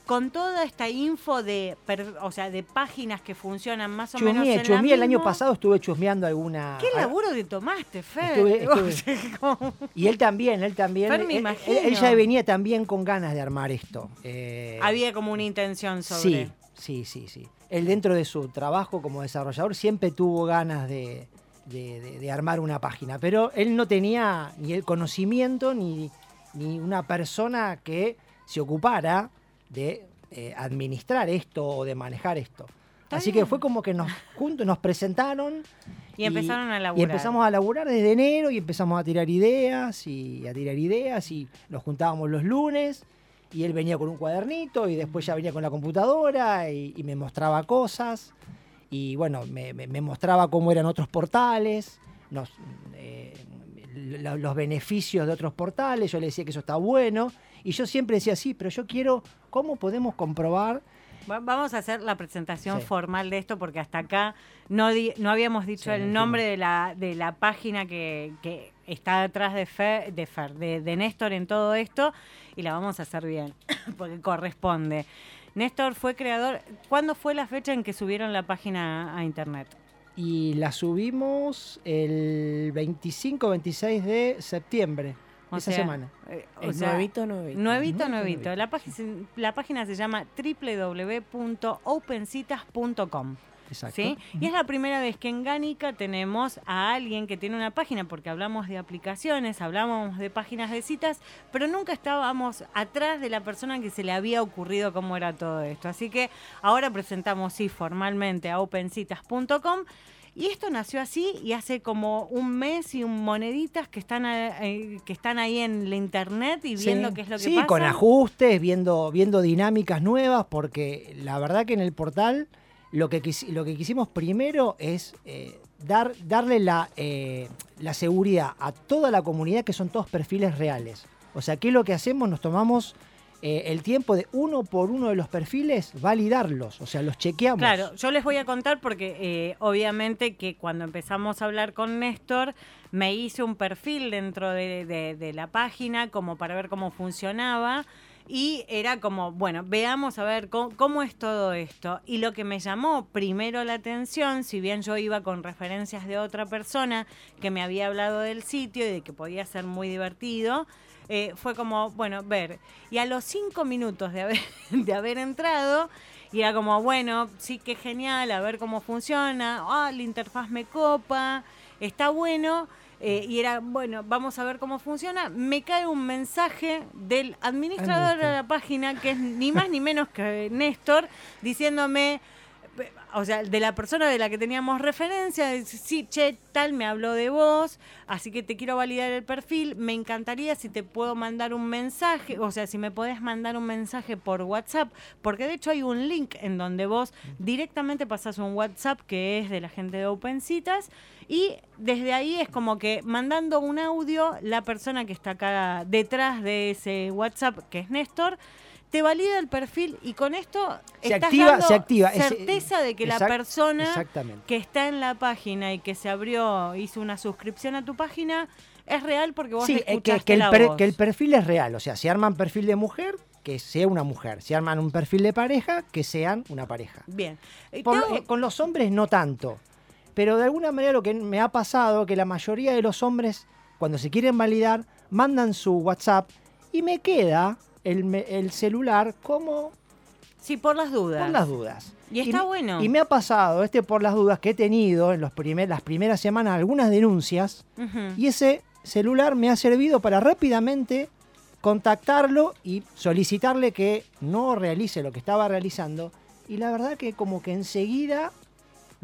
S2: Con toda esta info de, o sea, de páginas que funcionan más o menos
S5: Chusmeé,
S2: en la
S5: chusmeé el año pasado estuve chusmeando alguna...
S2: ¿Qué laburo te tomaste, Fer?
S5: Estuve- Y él también, él también.
S2: Fer, me
S5: él-
S2: imagino.
S5: él- él ya venía también con ganas de armar esto. Eh,
S2: Había como una intención sobre.
S5: Sí, sí, sí, sí. Él dentro de su trabajo como desarrollador siempre tuvo ganas de, de- de- de armar una página, pero él no tenía ni el conocimiento ni, ni una persona que se ocupara de eh, administrar esto o de manejar esto.
S2: Está
S5: Así
S2: bien.
S5: que fue como que nos juntos nos presentaron
S2: Y empezaron a
S5: y
S2: laburar.
S5: empezamos a laburar desde enero y empezamos a tirar ideas y a tirar ideas y nos juntábamos los lunes y él venía con un cuadernito y después ya venía con la computadora y, y me mostraba cosas y bueno, me, me- me mostraba cómo eran otros portales, nos, eh, lo- los beneficios de otros portales, yo le decía que eso está bueno y yo siempre decía, sí, pero yo quiero, ¿cómo podemos comprobar?
S2: Va- Vamos a hacer la presentación
S5: Sí.
S2: formal de esto porque hasta acá no, di- no habíamos dicho
S5: Sí,
S2: el nombre de la, de la página que, que está detrás de Fer, de, Fer de, de Néstor en todo esto y la vamos a hacer bien porque corresponde. Néstor fue creador. ¿Cuándo fue la fecha en que subieron la página a internet?
S5: Y la subimos el 25-26 de septiembre,
S2: O
S5: esa
S2: sea,
S5: semana.
S2: eh, o
S3: Es
S2: sea.
S3: Nuevito, Nuevito,
S2: nuevito.
S5: nuevito.
S2: La, página, la página se llama www.opencitas.com.
S5: Exacto.
S2: ¿Sí? Y es la primera vez que en Gánica tenemos a alguien que tiene una página, porque hablamos de aplicaciones, hablamos de páginas de citas, pero nunca estábamos atrás de la persona que se le había ocurrido cómo era todo esto. Así que ahora presentamos, sí, formalmente a opencitas.com. Y esto nació así y hace como un mes y un moneditas que están, eh, que están ahí en la internet y viendo
S5: Sí.
S2: qué es lo que
S5: Sí,
S2: pasa.
S5: con ajustes, viendo, viendo dinámicas nuevas, porque la verdad que en el portal lo que, quis- lo que quisimos primero es eh, dar, darle la, eh, la seguridad a toda la comunidad que son todos perfiles reales. O sea, ¿qué es lo que hacemos? Nos tomamos eh, el tiempo de uno por uno de los perfiles, validarlos, o sea, los chequeamos.
S2: Claro, yo les voy a contar porque eh, obviamente que cuando empezamos a hablar con Néstor, me hice un perfil dentro de, la página como para ver cómo funcionaba. Y era como, bueno, veamos a ver cómo es todo esto. Y lo que me llamó primero la atención, si bien yo iba con referencias de otra persona que me había hablado del sitio y de que podía ser muy divertido, eh, fue como, bueno, ver. Y a los cinco minutos de haber, de haber entrado, y era como, bueno, sí que genial, a ver cómo funciona, ah, la interfaz me copa, está bueno. eh, y era, bueno, vamos a ver cómo funciona. Me cae un mensaje del administrador de la página, que es ni más ni menos que Néstor, diciéndome, o sea, de la persona de la que teníamos referencia, sí, che, tal, me habló de vos, así que te quiero validar el perfil, me encantaría si te puedo mandar un mensaje, o sea, si me podés mandar un mensaje por WhatsApp, porque de hecho hay un link en donde vos directamente pasás un WhatsApp que es de la gente de OpenCitas y desde ahí es como que mandando un audio, la persona que está acá detrás de ese WhatsApp, que es Néstor, te valida el perfil y con esto
S5: Se
S2: estás
S5: activa-
S2: dando
S5: se activa. Es-
S2: certeza de que la persona que está en la página y que se abrió, hizo una suscripción a tu página, es real porque vos
S5: Sí, eh, que,
S2: escuchaste
S5: que el
S2: la
S5: per-
S2: voz.
S5: que el perfil es real. O sea, si arman perfil de mujer, que sea una mujer. Si arman un perfil de pareja, que sean una pareja.
S2: Bien. Eh,
S5: Por- eh, con los hombres no tanto. Pero de alguna manera lo que me ha pasado que la mayoría de los hombres, cuando se quieren validar, mandan su WhatsApp y me queda el, celular como
S2: sí, por las dudas.
S5: por las dudas.
S2: Y está bueno.
S5: Y me ha pasado, este por las dudas que he tenido en los primer, las primeras semanas, algunas denuncias, y ese celular me ha servido para rápidamente contactarlo y solicitarle que no realice lo que estaba realizando. Y la verdad que como que enseguida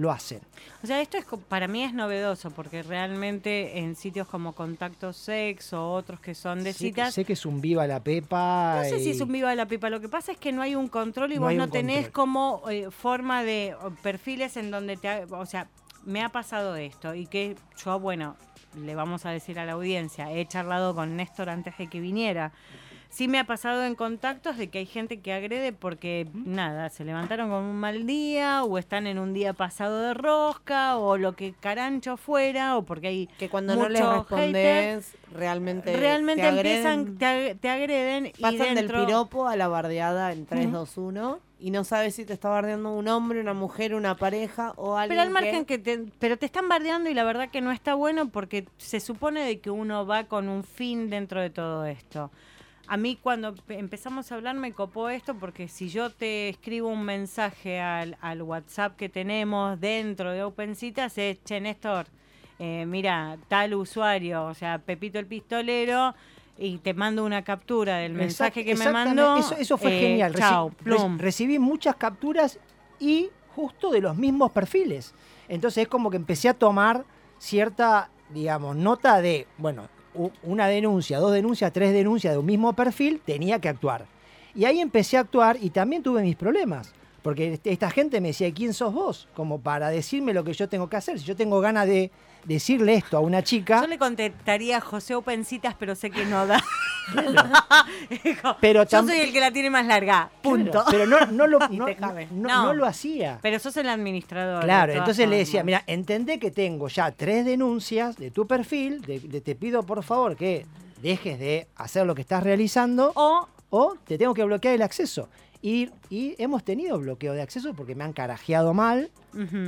S5: lo hacen.
S2: O sea, esto es para mí es novedoso porque realmente en sitios como Contacto Sex o otros que son de
S5: Sé,
S2: citas,
S5: sé que es un viva la pepa.
S2: no sé si es un viva la pipa. Lo que pasa es que no hay un control y
S5: No
S2: vos no tenés
S5: control.
S2: como eh, forma de perfiles en donde te, ha- o sea, me ha pasado esto y que yo, bueno, le vamos a decir a la audiencia, he charlado con Néstor antes de que viniera. Sí me ha pasado en contactos de que hay gente que agrede porque, nada, se levantaron con un mal día o están en un día pasado de rosca o lo que carancho fuera o porque hay
S3: Que cuando no les respondes, realmente.
S2: realmente
S3: te agreden,
S2: empiezan, te, ag- te agreden y
S3: Pasan
S2: dentro...
S3: del piropo a la bardeada en 3, 2, 1 y no sabes si te está bardeando un hombre, una mujer, una pareja o alguien.
S2: Pero al margen que te, pero te están bardeando y la verdad que no está bueno porque se supone de que uno va con un fin dentro de todo esto. A mí cuando pe- empezamos a hablar me copó esto porque si yo te escribo un mensaje al, al WhatsApp que tenemos dentro de OpenCitas es, che Néstor, eh, mira, tal usuario, o sea, Pepito el Pistolero, y te mando una captura del mensaje
S5: Exact-
S2: que me mandó.
S5: Eso, eso fue
S2: eh,
S5: genial.
S2: Chao, plum.
S5: recibí muchas capturas y justo de los mismos perfiles. Entonces es como que empecé a tomar cierta, digamos, nota de, bueno, una denuncia, dos denuncias, tres denuncias de un mismo perfil, tenía que actuar. Y ahí empecé a actuar y también tuve mis problemas. Porque este- esta gente me decía, ¿quién sos vos? Como para decirme lo que yo tengo que hacer. Si yo tengo ganas de decirle esto a una chica,
S2: Yo le contestaría a José Opencitas, pero sé que no da. Dijo,
S5: Pero
S2: Yo soy el que la tiene más larga. Punto.
S5: Claro, pero no, no, lo, no, no- hacía.
S2: Pero sos el administrador.
S5: Claro, entonces le decía, mira, entendé que tengo ya tres denuncias de tu perfil, de, de te pido por favor que dejes de hacer lo que estás realizando
S2: O,
S5: o te tengo que bloquear el acceso. Y, y hemos tenido bloqueo de acceso porque me han carajeado mal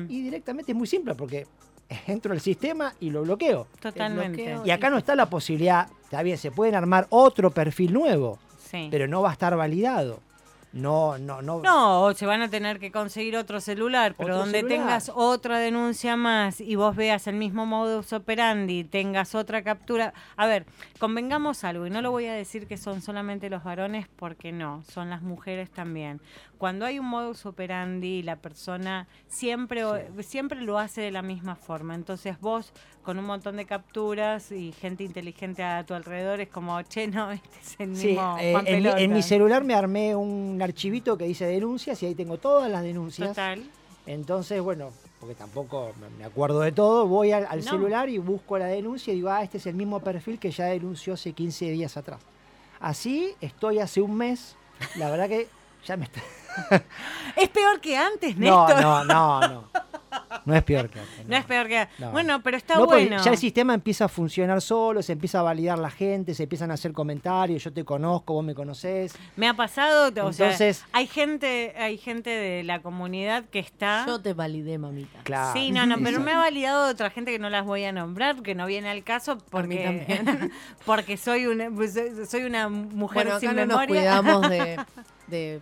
S5: y directamente es muy simple porque entro al sistema y lo bloqueo.
S2: totalmente.
S3: bloqueo.
S5: Y acá no está la posibilidad, está bien, se pueden armar otro perfil nuevo,
S2: Sí.
S5: pero no va a estar validado. No, no, no.
S2: No, o se van a tener que conseguir otro celular, pero
S5: Otro
S2: donde
S5: celular.
S2: tengas otra denuncia más y vos veas el mismo modus operandi, tengas otra captura. A ver, convengamos algo, y no lo voy a decir que son solamente los varones, porque no, son las mujeres también. Cuando hay un modus operandi, la persona siempre, siempre lo hace de la misma forma. Entonces vos, con un montón de capturas y gente inteligente a tu alrededor, es como, che, no, este es el
S5: Sí,
S2: mismo
S5: eh,
S2: Juan
S5: en, mi, en mi
S2: Pelotas".
S5: celular me armé un archivito que dice denuncias y ahí tengo todas las denuncias.
S2: Total.
S5: Entonces, bueno, porque tampoco me- me acuerdo de todo, voy al, al
S2: No.
S5: celular y busco la denuncia y digo, ah, este es el mismo perfil que ya denunció hace 15 días atrás. Así estoy hace un mes, la verdad que ya me está...
S2: Es peor que antes,
S5: No,
S2: Néstor.
S5: no, no, no. No es peor que antes.
S2: No es peor que.
S5: No.
S2: Bueno, pero está
S5: No,
S2: bueno.
S5: Ya el sistema empieza a funcionar solo, se empieza a validar la gente, se empiezan a hacer comentarios, yo te conozco, vos me conocés.
S2: Me ha pasado, o sea,
S5: Entonces-
S2: hay gente, hay gente de la comunidad que está.
S3: Yo te validé, mamita.
S5: Claro.
S2: Sí, no, no, pero me ha validado otra gente que no las voy a nombrar, que no viene al caso porque
S3: también.
S2: porque soy una soy una mujer
S3: Bueno,
S2: sin
S3: acá no nos
S2: memoria.
S3: cuidamos de, de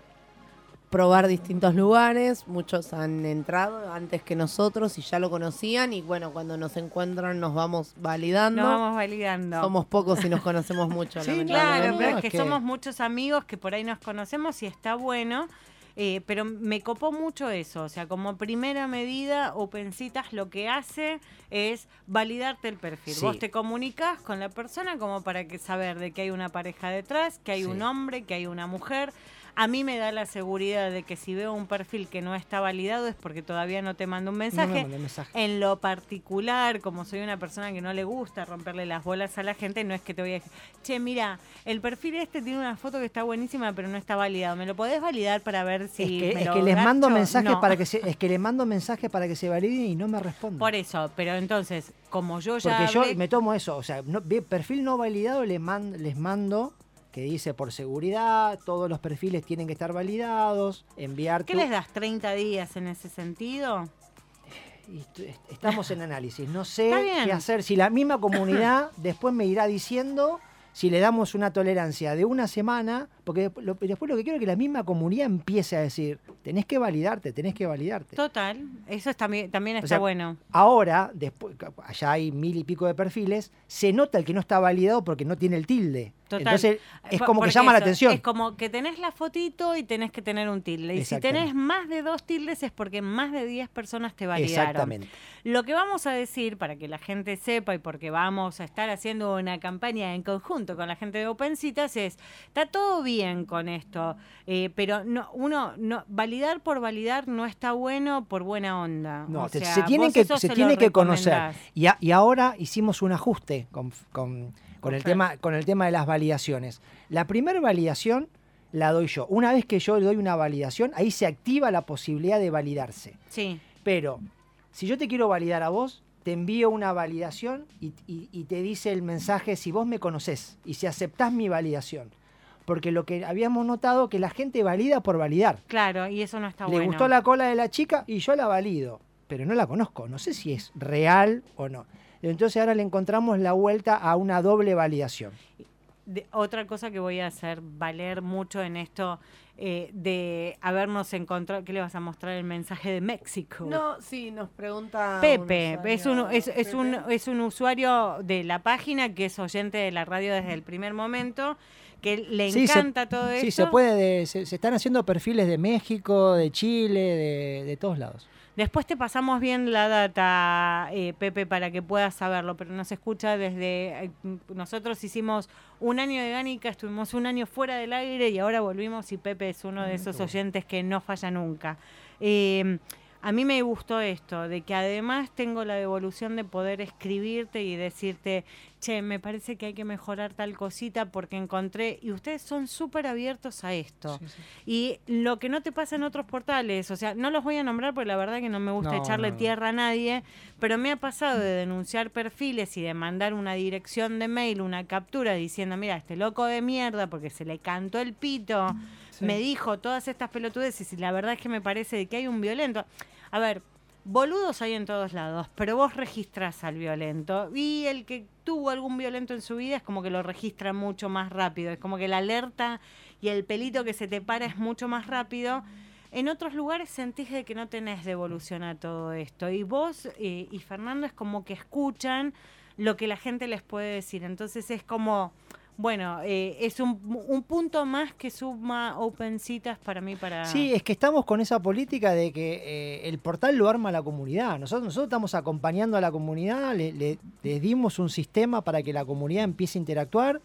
S3: probar distintos lugares. Muchos han entrado antes que nosotros y ya lo conocían. Y bueno, cuando nos encuentran nos vamos validando.
S2: Nos vamos validando.
S3: Somos pocos y nos conocemos mucho.
S5: Sí,
S2: Claro, pero es que, somos muchos amigos que por ahí nos conocemos y está bueno. eh, pero me copó mucho eso, o sea, como primera medida, Opencitas lo que hace es validarte el perfil.
S5: Sí.
S2: Vos te comunicas con la persona como para que saber de que hay una pareja detrás, que hay
S5: Sí.
S2: un hombre, que hay una mujer. A mí me da la seguridad de que si veo un perfil que no está validado es porque todavía no te mando un
S5: No me
S2: mensaje.
S5: mensaje.
S2: En lo particular, como soy una persona que no le gusta romperle las bolas a la gente, no es que te voy a decir, che, mira, el perfil este tiene una foto que está buenísima, pero no está validado. ¿Me lo podés validar para ver si
S5: es que,
S2: me
S5: es
S2: lo
S5: que les mando mensajes
S2: No.
S5: para que se, es que les mando mensajes para que se validen y no me responden.
S2: Por eso, pero entonces, como yo ya
S5: Porque yo me tomo eso, o sea, no- perfil no validado man- les mando que dice por seguridad, todos los perfiles tienen que estar validados, enviar
S2: ¿Qué
S5: tu-
S2: les das? ¿30 días en ese sentido?
S5: y estamos en análisis, no sé qué hacer, si la misma comunidad después me irá diciendo si le damos una tolerancia de una semana Porque lo- después lo que quiero es que la misma comunidad empiece a decir, tenés que validarte, tenés que validarte.
S2: Total, eso es también, también está
S5: sea,
S2: bueno.
S5: Ahora, después, allá hay mil y pico de perfiles, se nota el que no está validado porque no tiene el tilde.
S2: Total.
S5: Entonces, es como que llama la atención.
S2: Es como que tenés la fotito y tenés que tener un tilde. Y si tenés más de dos tildes es porque más de 10 personas te validaron.
S5: Exactamente.
S2: Lo que vamos a decir para que la gente sepa y porque vamos a estar haciendo una campaña en conjunto con la gente de Opencitas es, está todo bien con esto, eh, pero no, uno, no, validar por validar no está bueno por buena onda.
S5: No,
S2: O
S5: te-
S2: sea,
S5: se tienen
S2: vos
S5: que, se tiene que conocer. Y, a- y ahora hicimos un ajuste con, con- con el tema, con el tema de las validaciones. La primera validación la doy yo. Una vez que yo doy una validación, ahí se activa la posibilidad de validarse.
S2: Sí,
S5: Pero si yo te quiero validar a vos, te envío una validación y, y- y te dice el mensaje si vos me conocés y si aceptás mi validación. Porque lo que habíamos notado que la gente valida por validar.
S2: claro, y eso no está
S5: Le
S2: bueno.
S5: gustó la cola de la chica y yo la valido, pero no la conozco, no sé si es real o no. Entonces ahora le encontramos la vuelta a una doble validación.
S2: de- otra cosa que voy a hacer valer mucho en esto eh, de habernos encontrado, ¿qué le vas a mostrar el mensaje de México?
S3: No, sí, nos pregunta.
S2: Pepe,
S3: un
S2: es un,
S3: usuario,
S2: es, un,
S3: Pepe.
S2: es un usuario de la página que es oyente de la radio desde el primer momento, que le
S5: Sí, se-
S2: encanta todo esto.
S5: Sí, se puede, de- se, se están haciendo perfiles de México, de Chile, de, de todos lados.
S2: Después te pasamos bien la data, eh, Pepe, para que puedas saberlo, pero nos escucha desde... eh, nosotros hicimos un año de Gánica, estuvimos un año fuera del aire y ahora volvimos y Pepe es uno de esos oyentes que no falla nunca. Eh, a mí me gustó esto, de que además tengo la devolución de poder escribirte y decirte, che, me parece que hay que mejorar tal cosita porque encontré, y ustedes son súper abiertos a esto. Y lo que no te pasa en otros portales, o sea, no los voy a nombrar porque la verdad que no me gusta
S5: No,
S2: echarle
S5: no, no.
S2: tierra a nadie, pero me ha pasado de denunciar perfiles y de mandar una dirección de mail, una captura diciendo, mira, este loco de mierda porque se le cantó el pito, me dijo todas estas pelotudeces y la verdad es que me parece que hay un violento. A ver, boludos hay en todos lados, pero vos registrás al violento y el que tuvo algún violento en su vida es como que lo registra mucho más rápido, es como que la alerta y el pelito que se te para es mucho más rápido. En otros lugares sentís de que no tenés devolución a todo esto y vos eh, y Fernando es como que escuchan lo que la gente les puede decir, entonces es como... Bueno, eh, es un, un punto más que suma Open Citas para mí para...
S5: Sí, es que estamos con esa política de que eh, el portal lo arma la comunidad. Nosotros, nosotros estamos acompañando a la comunidad, le, le- le dimos un sistema para que la comunidad empiece a interactuar.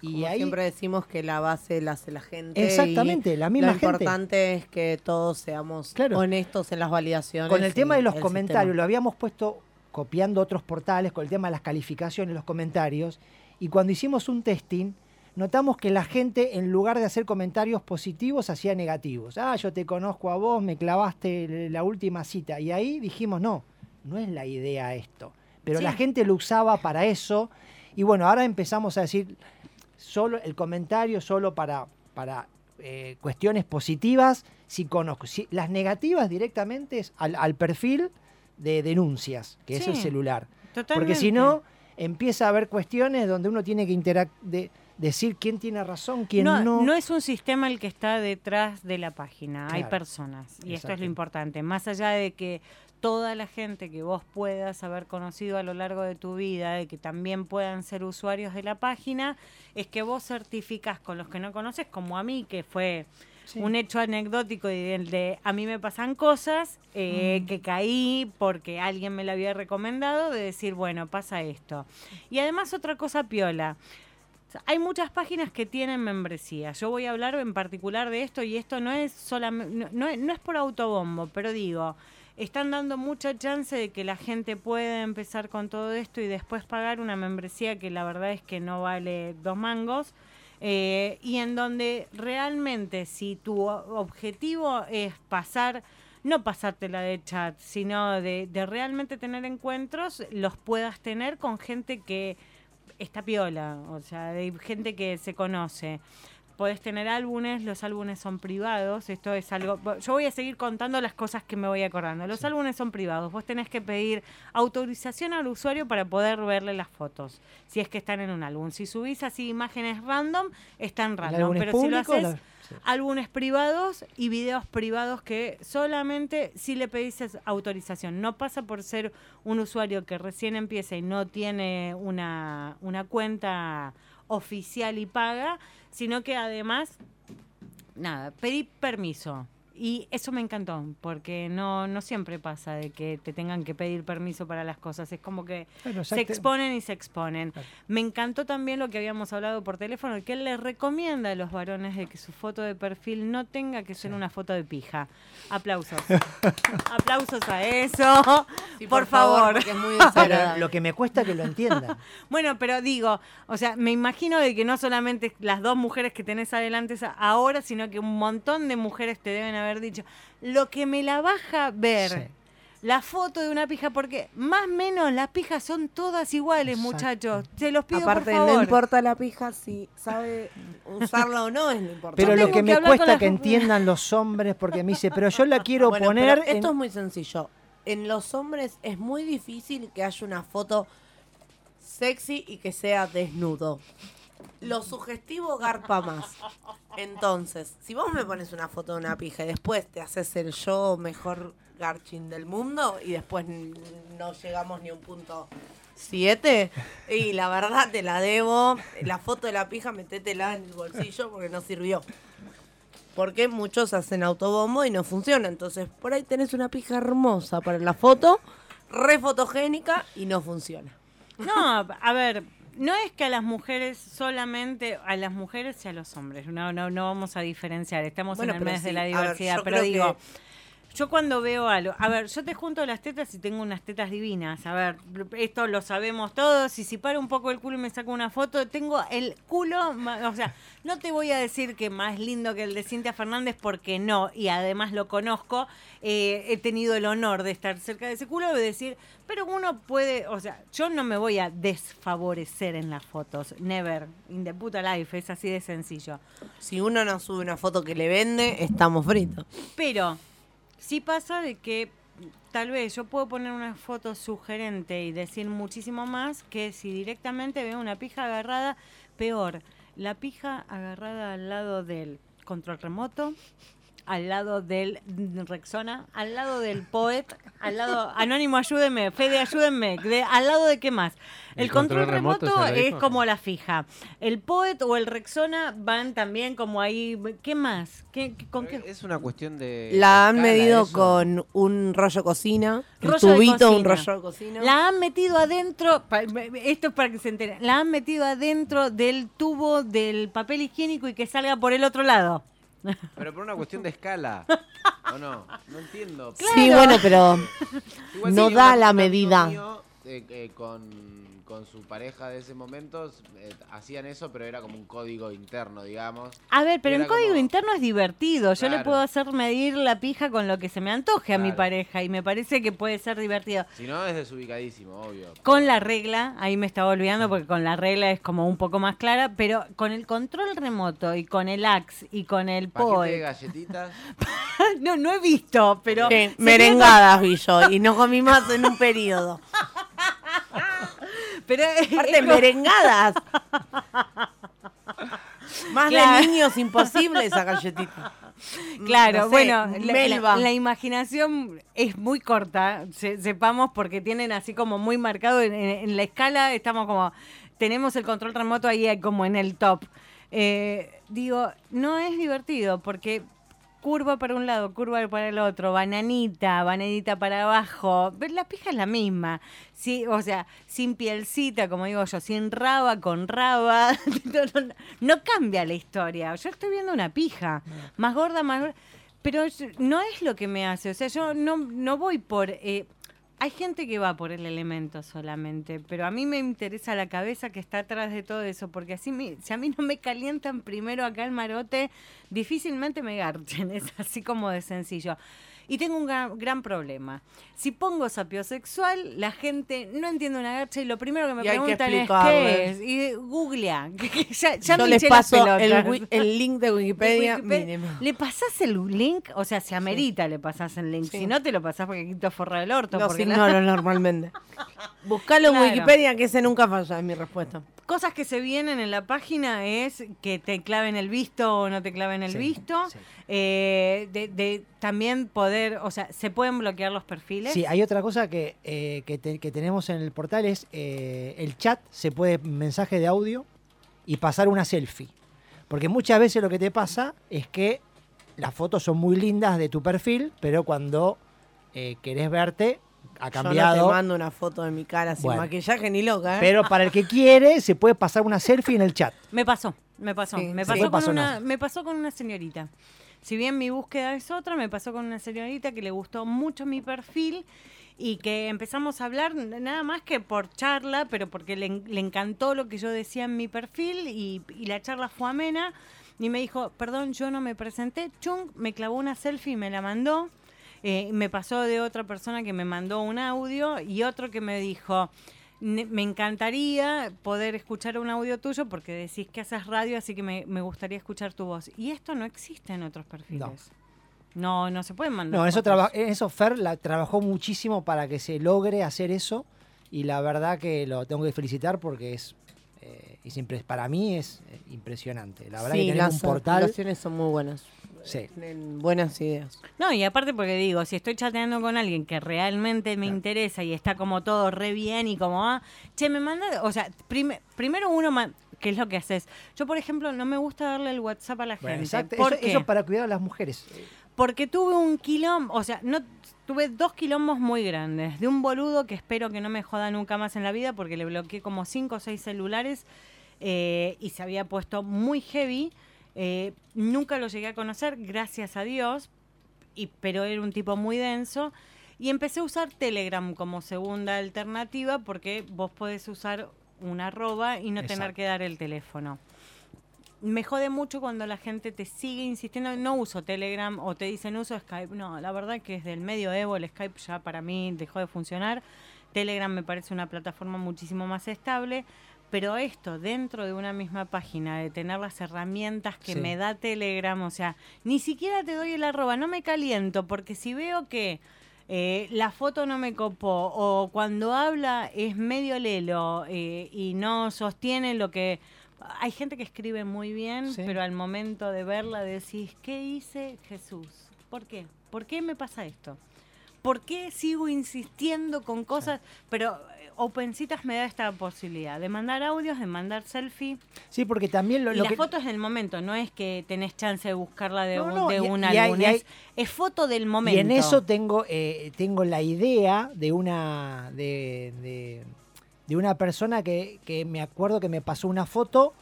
S5: Y
S3: Como
S5: ahí
S3: siempre decimos que la base la hace la gente.
S5: Exactamente, la misma
S3: Lo
S5: gente.
S3: importante es que todos seamos
S5: Claro.
S3: honestos en las validaciones.
S5: Con el tema
S3: y
S5: de los comentarios,
S3: sistema.
S5: lo habíamos puesto copiando otros portales, con el tema de las calificaciones, los comentarios, y cuando hicimos un testing, notamos que la gente, en lugar de hacer comentarios positivos, hacía negativos. Ah, yo te conozco a vos, me clavaste la última cita. Y ahí dijimos, no, no es la idea esto. Pero
S2: Sí.
S5: la gente lo usaba para eso, y bueno, ahora empezamos a decir, solo el comentario solo para, para eh, cuestiones positivas, si conozco. Si, las negativas directamente es al, al perfil de denuncias, que es el celular. Porque
S2: Totalmente.
S5: si no, empieza a haber cuestiones donde uno tiene que interac- de, decir quién tiene razón, quién
S2: no,
S5: no.
S2: no es un sistema el que está detrás de la página, hay personas y esto es lo importante. Más allá de que toda la gente que vos puedas haber conocido a lo largo de tu vida, de que también puedan ser usuarios de la página, es que vos certificás con los que no conoces, como a mí, que fue
S5: Sí.
S2: un hecho anecdótico y del de a mí me pasan cosas
S5: Mm.
S2: eh, que caí porque alguien me lo había recomendado, de decir, bueno, pasa esto. Y además otra cosa piola. Hay muchas páginas que tienen membresía. Yo voy a hablar en particular de esto y esto no es solamente no, no es- no es por autobombo, pero digo, están dando mucha chance de que la gente pueda empezar con todo esto y después pagar una membresía que la verdad es que no vale dos mangos. Eh, y en donde realmente si tu objetivo es pasar, no pasártela de chat, sino de, de realmente tener encuentros, los puedas tener con gente que está piola, o sea, de gente que se conoce. Podés tener álbumes, los álbumes son privados, esto es algo, yo voy a seguir contando las cosas que me voy acordando. Los álbumes son privados, vos tenés que pedir autorización al usuario para poder verle las fotos, si es que están en un álbum. Si subís así imágenes random, están random, pero si lo haces
S5: la-
S2: álbumes privados y videos privados que solamente si le pedís autorización. No pasa por ser un usuario que recién empieza y no tiene una, una cuenta oficial y paga, sino que además, nada, pedí permiso. Y eso me encantó, porque no, no siempre pasa de que te tengan que pedir permiso para las cosas. Es como que
S5: Bueno,
S2: se exponen y se exponen.
S5: Claro.
S2: Me encantó también lo que habíamos hablado por teléfono, que él les recomienda a los varones de que su foto de perfil no tenga que ser una foto de pija. Aplausos. Aplausos a eso.
S3: Sí,
S2: por, favor.
S3: porque es muy
S5: Pero
S3: desagradable.
S5: lo que me cuesta que lo entiendan.
S2: Bueno, pero digo, o sea, me imagino de que no solamente las dos mujeres que tenés adelante ahora, sino que un montón de mujeres te deben haber dicho, lo que me la baja ver.
S5: Sí.
S2: La foto de una pija, porque más o menos las pijas son todas iguales,
S5: Exacto.
S2: muchachos. Se los pido
S3: Aparte,
S2: por favor.
S3: no importa la pija si sabe usarla o no, es lo importante.
S5: Pero lo que
S2: que
S5: me cuesta que entiendan los hombres, porque me dice, pero yo la quiero
S3: Bueno,
S5: poner.
S3: pero esto
S5: en-
S3: es muy sencillo. En los hombres es muy difícil que haya una foto sexy y que sea desnudo. Lo sugestivo garpa más. Entonces, si vos me pones una foto de una pija y después te haces el yo mejor garchin del mundo y después no llegamos ni un punto 7, y la verdad te la debo. La foto de la pija, metétela en el bolsillo porque no sirvió. Porque muchos hacen autobombo y no funciona. Entonces, por ahí tenés una pija hermosa para la foto, re fotogénica y no funciona.
S2: No, a ver, no es que a las mujeres solamente, a las mujeres y a los hombres, no, no, no vamos a diferenciar, estamos
S3: Bueno,
S2: en el mes de la
S3: ver,
S2: diversidad, pero digo,
S3: que-
S2: yo cuando veo algo, a ver, yo te junto las tetas y tengo unas tetas divinas, a ver, esto lo sabemos todos, y si paro un poco el culo y me saco una foto, tengo el culo, o sea, no te voy a decir que más lindo que el de Cintia Fernández porque no, y además lo conozco, eh, he tenido el honor de estar cerca de ese culo y decir, pero uno puede, o sea, yo no me voy a desfavorecer en las fotos, never, in the puta life, es así de sencillo.
S3: Si uno no sube una foto que le vende, estamos fritos.
S2: Pero sí pasa de que tal vez yo puedo poner una foto sugerente y decir muchísimo más que si directamente veo una pija agarrada, peor, la pija agarrada al lado del control remoto, al lado del Rexona, al lado del Poet, al lado Anónimo ayúdenme, Fede ayúdenme, de- al lado de qué más. El,
S4: El
S2: control,
S4: control remoto,
S2: remoto
S4: ¿ya lo
S2: es como la fija. El Poet o el Rexona van también como ahí, ¿qué más? ¿Qué, qué- con qué?
S6: Es una cuestión de.
S3: La han medido
S6: eso.
S3: con un rollo cocina,
S2: Rollo
S3: tubito, un rollo de cocina.
S2: La han metido adentro, esto es para que se enteren, la han metido adentro del tubo del papel higiénico y que salga por el otro lado.
S6: Pero por una cuestión de escala. ¿O no? No entiendo.
S3: Sí, bueno, pero
S6: Igual
S3: no da la medida.
S6: eh, eh, con, con su pareja de ese momento eh, hacían eso, pero era como un código interno, digamos.
S2: A ver, pero en código
S6: como-
S2: interno es divertido. Yo le puedo hacer medir la pija con lo que se me antoje a mi pareja y me parece que puede ser divertido.
S6: Si no, es desubicadísimo, obvio.
S2: Con la regla, ahí me estaba olvidando porque con la regla es como un poco más clara, pero con el control remoto y con el Axe y con el
S6: de
S2: POE.
S6: galletitas.
S2: no, no he visto, pero...
S3: Sí, merengadas vi yo y no comí más en un periodo.
S2: Pero
S3: Aparte, merengadas. Más
S2: Claro.
S3: de niños imposible esa galletita.
S2: Claro,
S3: No sé,
S2: bueno, la, la- la imaginación es muy corta, se- sepamos, porque tienen así como muy marcado en, la escala, estamos como, tenemos el control remoto ahí como en el top. Eh, digo, no es divertido porque curva para un lado, curva para el otro, bananita, bananita para abajo, pero la pija es la misma, sí, o sea, sin pielcita, como digo yo, sin raba, con raba, no, no- no cambia la historia, yo estoy viendo una pija, más gorda, más gorda, pero no es lo que me hace, o sea, yo no, no voy por... eh, hay gente que va por el elemento solamente, pero a mí me interesa la cabeza que está atrás de todo eso, porque así me- si a mí no me calientan primero acá el marote, difícilmente me garchen, es así como de sencillo. Y tengo un gran, gran problema. Si pongo sapiosexual, la gente no entiende una garcha y lo primero que me
S3: Y hay que
S2: preguntan es qué es. Y googlea. ya ya
S3: Yo
S2: me
S3: les paso el, link de Wikipedia.
S2: ¿Le pasás el link? O sea, se amerita le pasás el link.
S3: Sí.
S2: Si no, te lo pasás porque quito forra del orto.
S3: Los
S2: porque la-
S3: ignoro normalmente. Buscalo
S2: Claro.
S3: en Wikipedia, que ese nunca falla, es mi respuesta.
S2: Cosas que se vienen en la página es que te claven el visto o no te claven el
S5: Sí,
S2: visto. Eh, de, de también poder, o sea, se pueden bloquear los perfiles.
S5: Sí, hay otra cosa que, eh, que, te- que tenemos en el portal es eh, el chat, se puede mensaje de audio y pasar una selfie. Porque muchas veces lo que te pasa es que las fotos son muy lindas de tu perfil, pero cuando eh, querés verte ha
S3: Yo no
S5: cambiado.
S3: te mando una foto de mi cara sin
S5: Bueno.
S3: maquillaje ni loca, ¿eh?
S5: Pero para el que quiere, se puede pasar una selfie en el chat.
S2: Me pasó, me pasó.
S3: Sí,
S2: me, pasó con
S5: pasó
S2: una, me pasó con una señorita. Si bien mi búsqueda es otra, me pasó con una señorita que le gustó mucho mi perfil y que empezamos a hablar nada más que por charla, pero porque le, le encantó lo que yo decía en mi perfil y, la charla fue amena. Y me dijo, perdón, yo no me presenté. Chung me clavó una selfie y me la mandó. Eh, me pasó de otra persona que me mandó un audio y otro que me dijo, "Ne- me encantaría poder escuchar un audio tuyo porque decís que haces radio, así que me, me gustaría escuchar tu voz. Y esto no existe en otros perfiles. No, no, se pueden mandar.
S5: No, eso, eso Fer la trabajó muchísimo para que se logre hacer eso y la verdad que lo tengo que felicitar porque es, eh, es impre- para mí es eh, impresionante. La verdad
S3: sí,
S5: que tener
S3: las
S5: un portal...
S3: aplicaciones son muy buenas.
S5: Sí.
S3: Buenas ideas.
S2: No, y aparte porque digo, si estoy chateando con alguien que realmente me interesa y está como todo re bien y como, ah, che, me manda, o sea, prime- primero uno, ¿qué es lo que haces? Yo, por ejemplo, no me gusta darle el WhatsApp a la
S5: Bueno,
S2: gente.
S5: exacto.
S2: ¿Por
S5: Eso,
S2: qué?
S5: eso para cuidar a las mujeres.
S2: Porque tuve un quilombo, o sea, no tuve dos quilombos muy grandes. De un boludo que espero que no me joda nunca más en la vida porque le bloqueé como cinco o seis celulares eh, y se había puesto muy heavy. Eh, nunca lo llegué a conocer, gracias a Dios, y, pero era un tipo muy denso. Y empecé a usar Telegram como segunda alternativa porque vos podés usar una arroba y no tener que dar el teléfono me jode mucho cuando la gente te sigue insistiendo, no uso Telegram o te dicen uso Skype. No, la verdad que desde el medio Evo el Skype ya para mí dejó de funcionar. Telegram me parece una plataforma muchísimo más estable. Pero esto, dentro de una misma página, de tener las herramientas que
S5: Sí.
S2: me da Telegram, o sea, ni siquiera te doy el arroba, no me caliento, porque si veo que eh, la foto no me copó o cuando habla es medio lelo eh, y no sostiene lo que... Hay gente que escribe muy bien,
S5: Sí.
S2: pero al momento de verla decís, ¿qué hice Jesús? ¿Por qué? ¿Por qué me pasa esto? ¿Por qué sigo insistiendo con cosas? Pero OpenCitas me da esta posibilidad de mandar audios, de mandar selfie.
S5: Sí, porque también lo,
S2: y
S5: lo
S2: la
S5: que...
S2: foto es del momento, no es que tenés chance de buscarla de,
S5: No,
S2: un,
S5: no,
S2: de
S5: y-
S2: un
S5: y hay-
S2: álbum,
S5: y hay-
S2: es, es foto del momento.
S5: Y en eso tengo, eh, tengo la idea de una de, de- de una persona que, que me acuerdo que me pasó una foto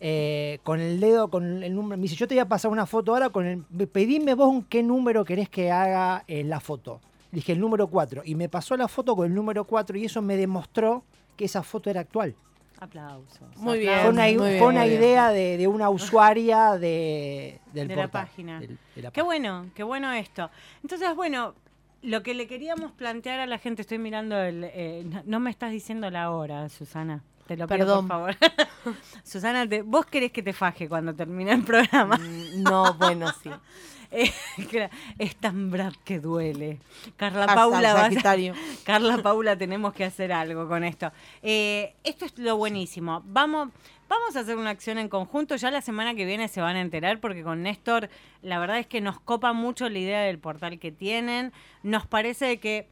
S5: eh, con el dedo, con el número. Me dice, yo te voy a pasar una foto ahora con el. Pedime vos un qué número querés que haga en la foto. Dije el número 4. Y me pasó la foto con el número 4 y eso me demostró que esa foto era actual.
S2: Aplausos.
S3: Muy bien.
S5: Fue una,
S3: muy
S5: fue
S3: bien,
S5: una
S3: muy bien.
S5: idea de, de una usuaria de, del
S2: De la página.
S5: del- de la
S2: Qué bueno, qué bueno esto. Entonces, bueno, lo que le queríamos plantear a la gente, estoy mirando el... eh, no, no me estás diciendo la hora, Susana. Te lo pido,
S3: Perdón.
S2: por favor. Susana, te- vos querés que te faje cuando termine el programa.
S3: Mm, No, bueno, sí.
S2: Es tan brad que duele. Carla Paula, vas-
S3: Sagitario.
S2: Carla Paula, tenemos que hacer algo con esto. Eh, esto es lo buenísimo. Vamos, vamos a hacer una acción en conjunto. Ya la semana que viene se van a enterar porque con Néstor la verdad es que nos copa mucho la idea del portal que tienen. Nos parece que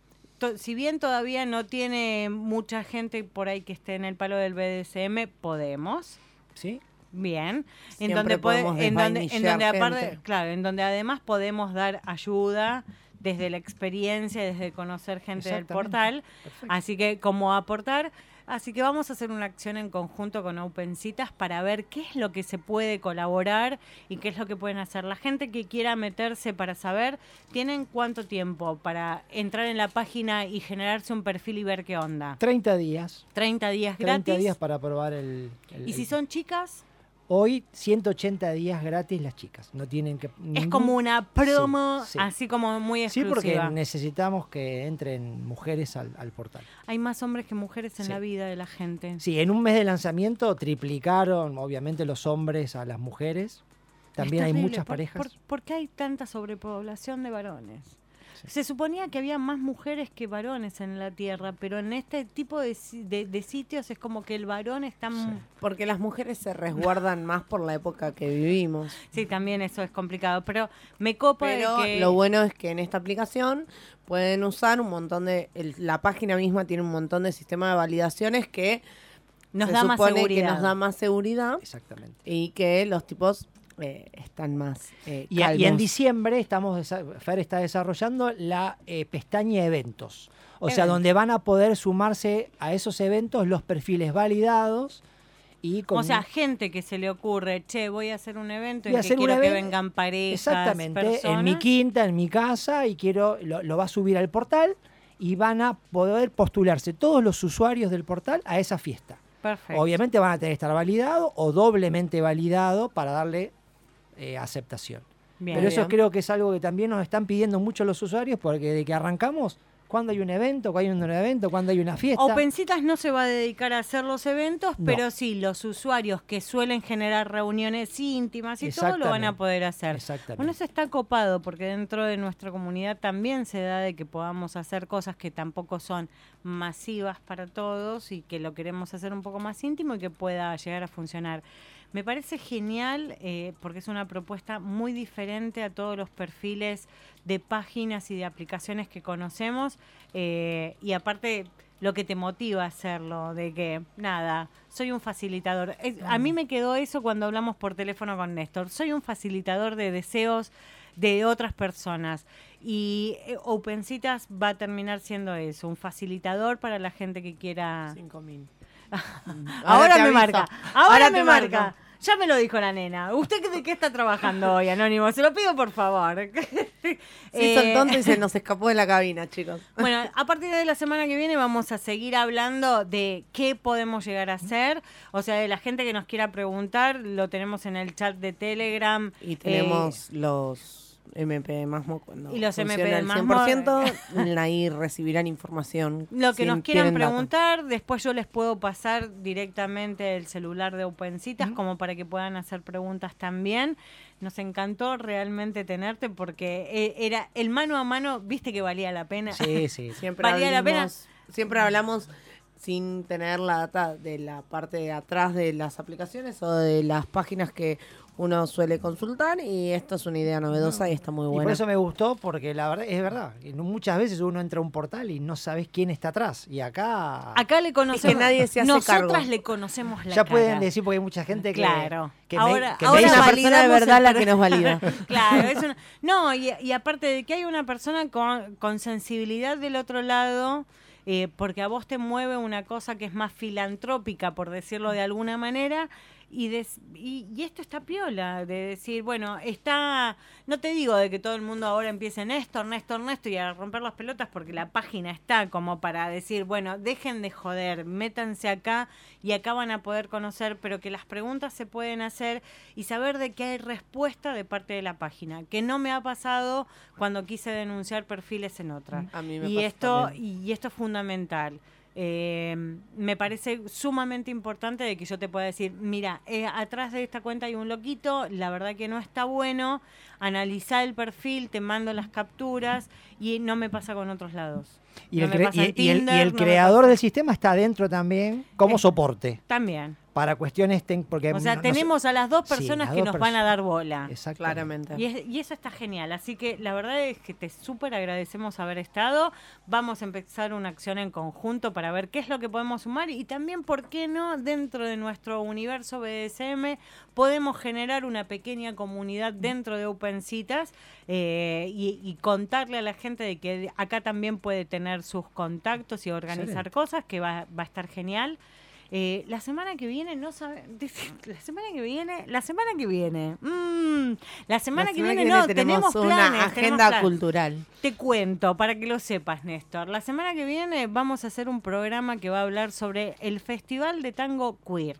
S2: si bien todavía no tiene mucha gente por ahí que esté en el palo del BDSM, podemos.
S5: ¿Sí?
S2: Bien, en donde, puede- en donde, en donde aparte, claro, en donde además podemos dar ayuda desde la experiencia, desde conocer gente del portal,
S5: Perfecto.
S2: así que como aportar, así que vamos a hacer una acción en conjunto con OpenCitas para ver qué es lo que se puede colaborar y qué es lo que pueden hacer. La gente que quiera meterse para saber, ¿tienen cuánto tiempo para entrar en la página y generarse un perfil y ver qué onda?
S5: 30 días.
S2: 30 días
S5: 30
S2: gratis.
S5: días para probar el... el-
S2: y si son chicas,
S5: Hoy 180 días gratis las chicas, no tienen que...
S2: Es como una promo,
S5: Sí, sí.
S2: así como muy
S5: Sí,
S2: exclusiva.
S5: porque necesitamos que entren mujeres al, al portal.
S2: Hay más hombres que mujeres en
S5: Sí.
S2: la vida de la gente.
S5: Sí, en un mes de lanzamiento triplicaron, obviamente, los hombres a las mujeres. También hay muchas
S2: ¿Por-
S5: parejas.
S2: por- ¿Por qué hay tanta sobrepoblación de varones? Se suponía que había más mujeres que varones en la Tierra, pero en este tipo de, de- de sitios es como que el varón está...
S5: Sí.
S3: Porque las mujeres se resguardan más por la época que vivimos.
S2: Sí, también eso es complicado, pero me copa de
S3: Pero
S2: que...
S3: lo bueno es que en esta aplicación pueden usar un montón de... el- la página misma tiene un montón de sistemas de validaciones que
S2: nos
S3: se
S2: da más
S3: supone
S2: seguridad.
S3: que nos da más seguridad
S5: Exactamente.
S3: y que los tipos eh, están más eh,
S5: Y, y en diciembre estamos, Fer está desarrollando la eh, pestaña eventos. O sea, donde van a poder sumarse a esos eventos los perfiles validados y con
S2: O sea, gente que se le ocurre, che, voy a hacer un evento
S5: a
S2: en que
S5: hacer un
S2: quiero que vengan parejas,
S5: Exactamente, en mi quinta, en mi casa, y quiero, lo, lo va a subir al portal y van a poder postularse todos los usuarios del portal a esa fiesta.
S2: Perfecto.
S5: Obviamente van a tener que estar validado o doblemente validado para darle eh, aceptación.
S2: Bien.
S5: Pero eso
S3: Bien.
S5: creo que es algo que también nos están pidiendo mucho los usuarios porque de que arrancamos, cuando hay un evento, cuando hay un evento, cuando hay una fiesta.
S2: OpenCitas no se va a dedicar a hacer los eventos,
S5: No.
S2: pero sí, los usuarios que suelen generar reuniones íntimas y todo lo van a poder hacer.
S5: Exactamente.
S2: Bueno, eso está copado porque dentro de nuestra comunidad también se da de que podamos hacer cosas que tampoco son masivas para todos y que lo queremos hacer un poco más íntimo y que pueda llegar a funcionar. Me parece genial eh, porque es una propuesta muy diferente a todos los perfiles de páginas y de aplicaciones que conocemos eh, y aparte lo que te motiva a hacerlo, de que, nada, soy un facilitador. a mí mm. me quedó eso cuando hablamos por teléfono con Néstor, soy un facilitador de deseos de otras personas. Y eh, OpenCitas va a terminar siendo eso, un facilitador para la gente que quiera...
S3: 5.000.
S2: Ahora, me marca. Ahora, me marca. Ya me lo dijo la nena. ¿Usted de qué está trabajando hoy, Anónimo? Se lo pido, por favor.
S3: Sí,
S2: eh,
S3: y se nos escapó de la cabina, chicos.
S2: Bueno, a partir de la semana que viene vamos a seguir hablando de qué podemos llegar a hacer. O sea, de la gente que nos quiera preguntar, lo tenemos en el chat de Telegram.
S3: Y tenemos eh, los MP más mo- cuando
S2: Y los MP
S3: al
S2: más
S3: 100%, ahí recibirán información.
S2: Lo que
S3: si
S2: nos quieran preguntar, después yo les puedo pasar directamente el celular de OpenCitas como para que puedan hacer preguntas también. Nos encantó realmente tenerte porque eh, era el mano a mano, viste que valía la pena.
S5: Sí, sí.
S3: Siempre
S2: ¿Valía la pena?
S3: Siempre hablamos sin tener la data de la parte de atrás de las aplicaciones o de las páginas que uno suele consultar y esto es una idea novedosa y está muy
S5: Y
S3: buena.
S5: por eso me gustó, porque la verdad es verdad. Muchas veces uno entra a un portal y no sabes quién está atrás. Y acá
S2: Acá le conocemos.
S3: nadie se hace
S2: Nosotras
S3: cargo.
S2: le conocemos la
S5: ya
S2: cara.
S5: pueden decir, porque hay mucha gente que.
S2: Claro.
S5: que me-
S2: ahora
S5: que
S2: ahora
S3: es una persona de verdad la que nos valida.
S2: claro, es una- no, y, y aparte de que hay una persona con, con sensibilidad del otro lado, eh, porque a vos te mueve una cosa que es más filantrópica, por decirlo de alguna manera, y, des- y, y esto está piola, de decir, bueno, está, no te digo de que todo el mundo ahora empiece Néstor, Néstor, Néstor y a romper las pelotas porque la página está como para decir, bueno, dejen de joder, métanse acá y acá van a poder conocer, pero que las preguntas se pueden hacer y saber de que hay respuesta de parte de la página, que no me ha pasado cuando quise denunciar perfiles en otra.
S3: A mí me
S2: Y
S3: pasa
S2: esto,
S3: también.
S2: y esto es fundamental. Eh, me parece sumamente importante de que yo te pueda decir, mira, eh, atrás de esta cuenta hay un loquito, la verdad que no está bueno, analiza el perfil, te mando las capturas y no me pasa con otros lados.
S5: Y
S2: No
S5: el, cre- y- el- y el
S2: no
S5: creador del sistema está dentro también como
S2: Eh,
S5: soporte
S2: También.
S5: Para cuestiones ten- porque
S2: O sea,
S5: no- no sé-
S2: tenemos a las dos
S5: Sí,
S2: personas
S5: las
S2: que
S5: dos
S2: nos van a dar bola.
S5: Exactamente.
S3: Claramente.
S2: Y, es- y eso está genial. Así que la verdad es que te súper agradecemos haber estado. Vamos a empezar una acción en conjunto para ver qué es lo que podemos sumar y también, ¿por qué no? Dentro de nuestro universo BDSM podemos generar una pequeña comunidad dentro de OpenCitas eh, y, y contarle a la gente de que acá también puede tener sus contactos y organizar
S5: Excelente.
S2: cosas, que va, va a estar genial. Eh, la semana que viene, no sabe, la semana que viene, la semana que viene, mm, la semana
S3: La
S2: que viene, no, tenemos,
S3: una
S2: planes, tenemos
S3: agenda
S2: planes.
S3: cultural.
S2: Te cuento, para que lo sepas, Néstor. La semana que viene vamos a hacer un programa que va a hablar sobre el Festival de Tango Queer.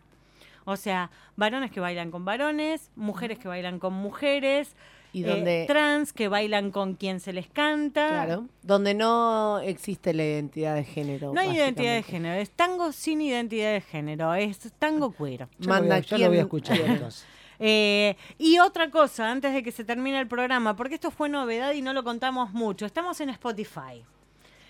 S2: O sea, varones que bailan con varones, mujeres que bailan con mujeres,
S3: Y
S2: eh,
S3: donde,
S2: trans que bailan con quien se les canta.
S3: claro, donde no existe la identidad de género.
S2: No hay identidad de género, es tango sin identidad de género, es tango queer.
S5: Ya lo voy a-
S3: Manda
S5: ya lo voy a escuchar entonces.
S2: Eh, y otra cosa, antes de que se termine el programa, porque esto fue novedad y no lo contamos mucho, estamos en Spotify.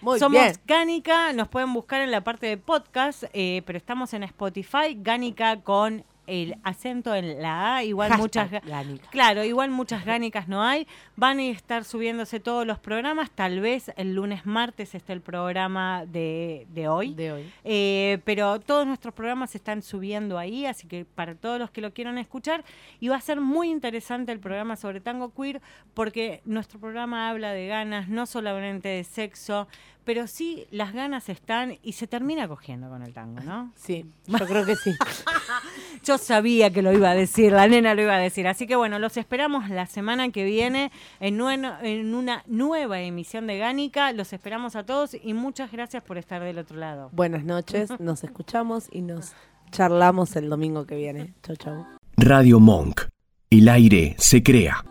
S3: Muy
S2: Somos
S3: bien.
S2: Gánica, nos pueden buscar en la parte de podcast, eh, pero estamos en Spotify, Gánica con el acento en la A, igual
S3: Hashtag
S2: muchas...
S3: Gánica.
S2: Claro, igual muchas gánicas no hay. Van a estar subiéndose todos los programas. Tal vez el lunes, martes esté el programa de, de hoy.
S3: De hoy.
S2: Eh, pero todos nuestros programas se están subiendo ahí, así que para todos los que lo quieran escuchar, y va a ser muy interesante el programa sobre tango queer, porque nuestro programa habla de ganas, no solamente de sexo, pero sí las ganas están y se termina cogiendo con el tango, ¿no?
S3: Sí, yo creo que sí.
S2: Yo sabía que lo iba a decir, la nena lo iba a decir. Así que bueno, los esperamos la semana que viene en, una nueva emisión de Gánica. Los esperamos a todos y muchas gracias por estar del otro lado.
S3: Buenas noches, nos escuchamos y nos charlamos el domingo que viene. Chau, chau.
S7: Radio Monk. El aire se crea.